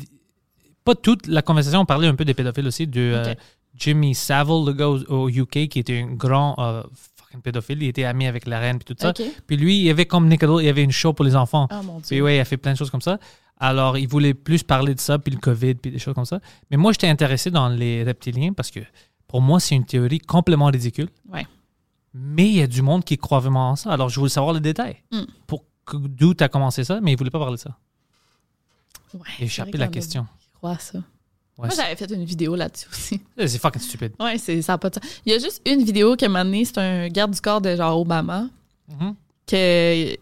pas toute la conversation, on parlait un peu des pédophiles aussi, de euh. Jimmy Savile, le gars au, au UK, qui était un grand euh, fucking pédophile. Il était ami avec la reine puis tout ça. Puis lui, il y avait comme Nickelodeon, il y avait une show pour les enfants. Oh mon Puis Dieu. ouais, il a fait plein de choses comme ça. Alors, il voulait plus parler de ça, puis le COVID, puis des choses comme ça. Mais moi, j'étais intéressé dans les reptiliens parce que pour moi, c'est une théorie complètement ridicule. Ouais. Mais il y a du monde qui croit vraiment en ça. Alors, je voulais savoir le détail. Mm. Pour D'où tu as commencé ça, mais il voulait pas parler de ça. Ouais, échappé la question. Crois ça. Ouais, Moi, j'avais fait une vidéo là-dessus aussi. [LAUGHS] c'est fucking stupide. Ouais, c'est, ça a pas de sens. Il y a juste une vidéo qui m'a donné, c'est un garde du corps de genre Obama, Mhm. que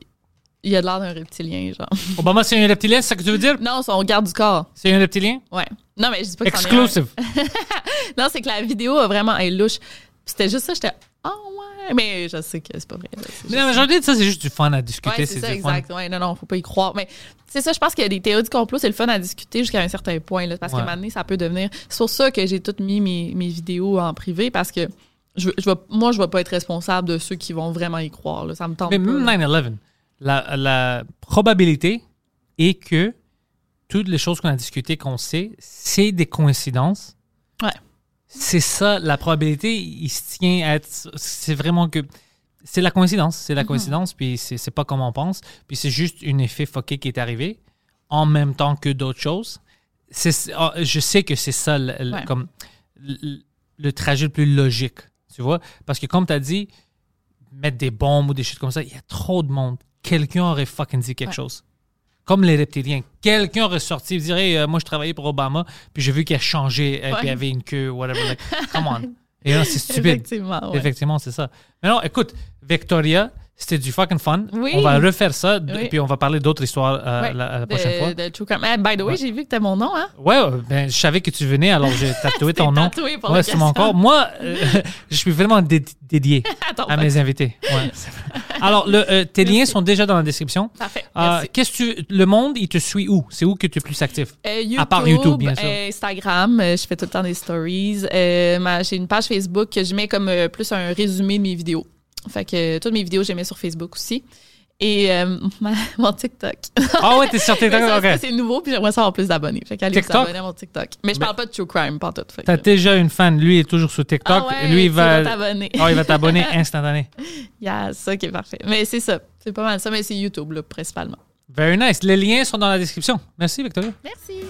il a de l'air d'un reptilien, genre. [LAUGHS] Obama, c'est un reptilien, c'est ça que tu veux dire? Non, son garde du corps. C'est un reptilien? Ouais. Non, mais je dis pas que c'en est un. Exclusive. [LAUGHS] Non, c'est que la vidéo a vraiment est louche. C'était juste ça, j'étais oh mais je sais que c'est pas vrai. Mais la majorité de ça, c'est juste du fun à discuter. Ouais, c'est ça, exact. Ouais, non, non, faut pas y croire. Mais c'est ça, je pense qu'il y a des théories du complot, c'est le fun à discuter jusqu'à un certain point, là, parce Ouais. qu'à un moment donné, ça peut devenir. C'est pour ça que j'ai toutes mis mes, mes vidéos en privé, parce que je, je vais, moi, je vais pas être responsable de ceux qui vont vraiment y croire. Là. Ça me tente Mais même là. 9-11, la, la probabilité est que toutes les choses qu'on a discutées, qu'on sait, c'est des coïncidences. C'est ça, la probabilité, il se tient à être. C'est vraiment que. C'est la coïncidence. C'est la Mhm. coïncidence, puis c'est pas comme on pense. Puis c'est juste un effet fucké qui est arrivé en même temps que d'autres choses. Ah, Je sais que c'est ça, le, le- Ouais. comme, le, le trajet le plus logique. Tu vois? Parce que comme tu as dit, mettre des bombes ou des choses comme ça, il y a trop de monde. Quelqu'un aurait fucking dit quelque Ouais. chose. Comme les reptiliens. Quelqu'un aurait sorti et dirait euh, Moi, je travaillais pour Obama, puis j'ai vu qu'il a changé, puis il Ouais. avait une queue, whatever. Like, come on. Et là, c'est [LAUGHS] stupide. Effectivement, ouais. Effectivement, c'est ça. Mais non, écoute, Victoria, c'était du fucking fun. Oui. On va refaire ça, Oui. puis on va parler d'autres histoires euh, Ouais. la, la De- prochaine fois. de True. Eh, by the way, Ouais. j'ai vu que t'as mon nom, hein? Ouais, ouais, ben, je savais que tu venais, alors j'ai [LAUGHS] tatoué ton nom. tatoué pour ouais, sur mon corps. Moi, euh, [LAUGHS] je suis vraiment dé- dédié [LAUGHS] Attends, à mes invités. Ouais, alors, le, euh, tes liens sont déjà dans la description. Parfait. Euh. Qu'est-ce que tu, le monde, il te suit où? C'est où que tu es plus actif? Euh, YouTube, À part YouTube, bien sûr. euh, Instagram, euh, je fais tout le temps des stories. Euh, j'ai une page Facebook que je mets comme euh, plus un résumé de mes vidéos. Fait que toutes mes vidéos, mets sur Facebook aussi. Et euh, [LAUGHS] ma- mon TikTok. Ah ouais, t'es sur [LAUGHS] TikTok? ça, ok. c'est- nouveau, puis j'aimerais savoir plus d'abonnés. Fait qu'allez vous abonner à mon TikTok. Mais je Ben- parle pas de true crime, pas tout. Fait T'as que- déjà une fan, lui est toujours sur TikTok. Ah ouais, lui, il tu va, t'abonner. Ah, il va t'abonner [LAUGHS] instantané. Ça qui est parfait. Mais c'est ça. C'est pas mal ça, mais c'est YouTube, là, principalement. Very nice. Les liens sont dans la description. Merci, Victoria. Merci.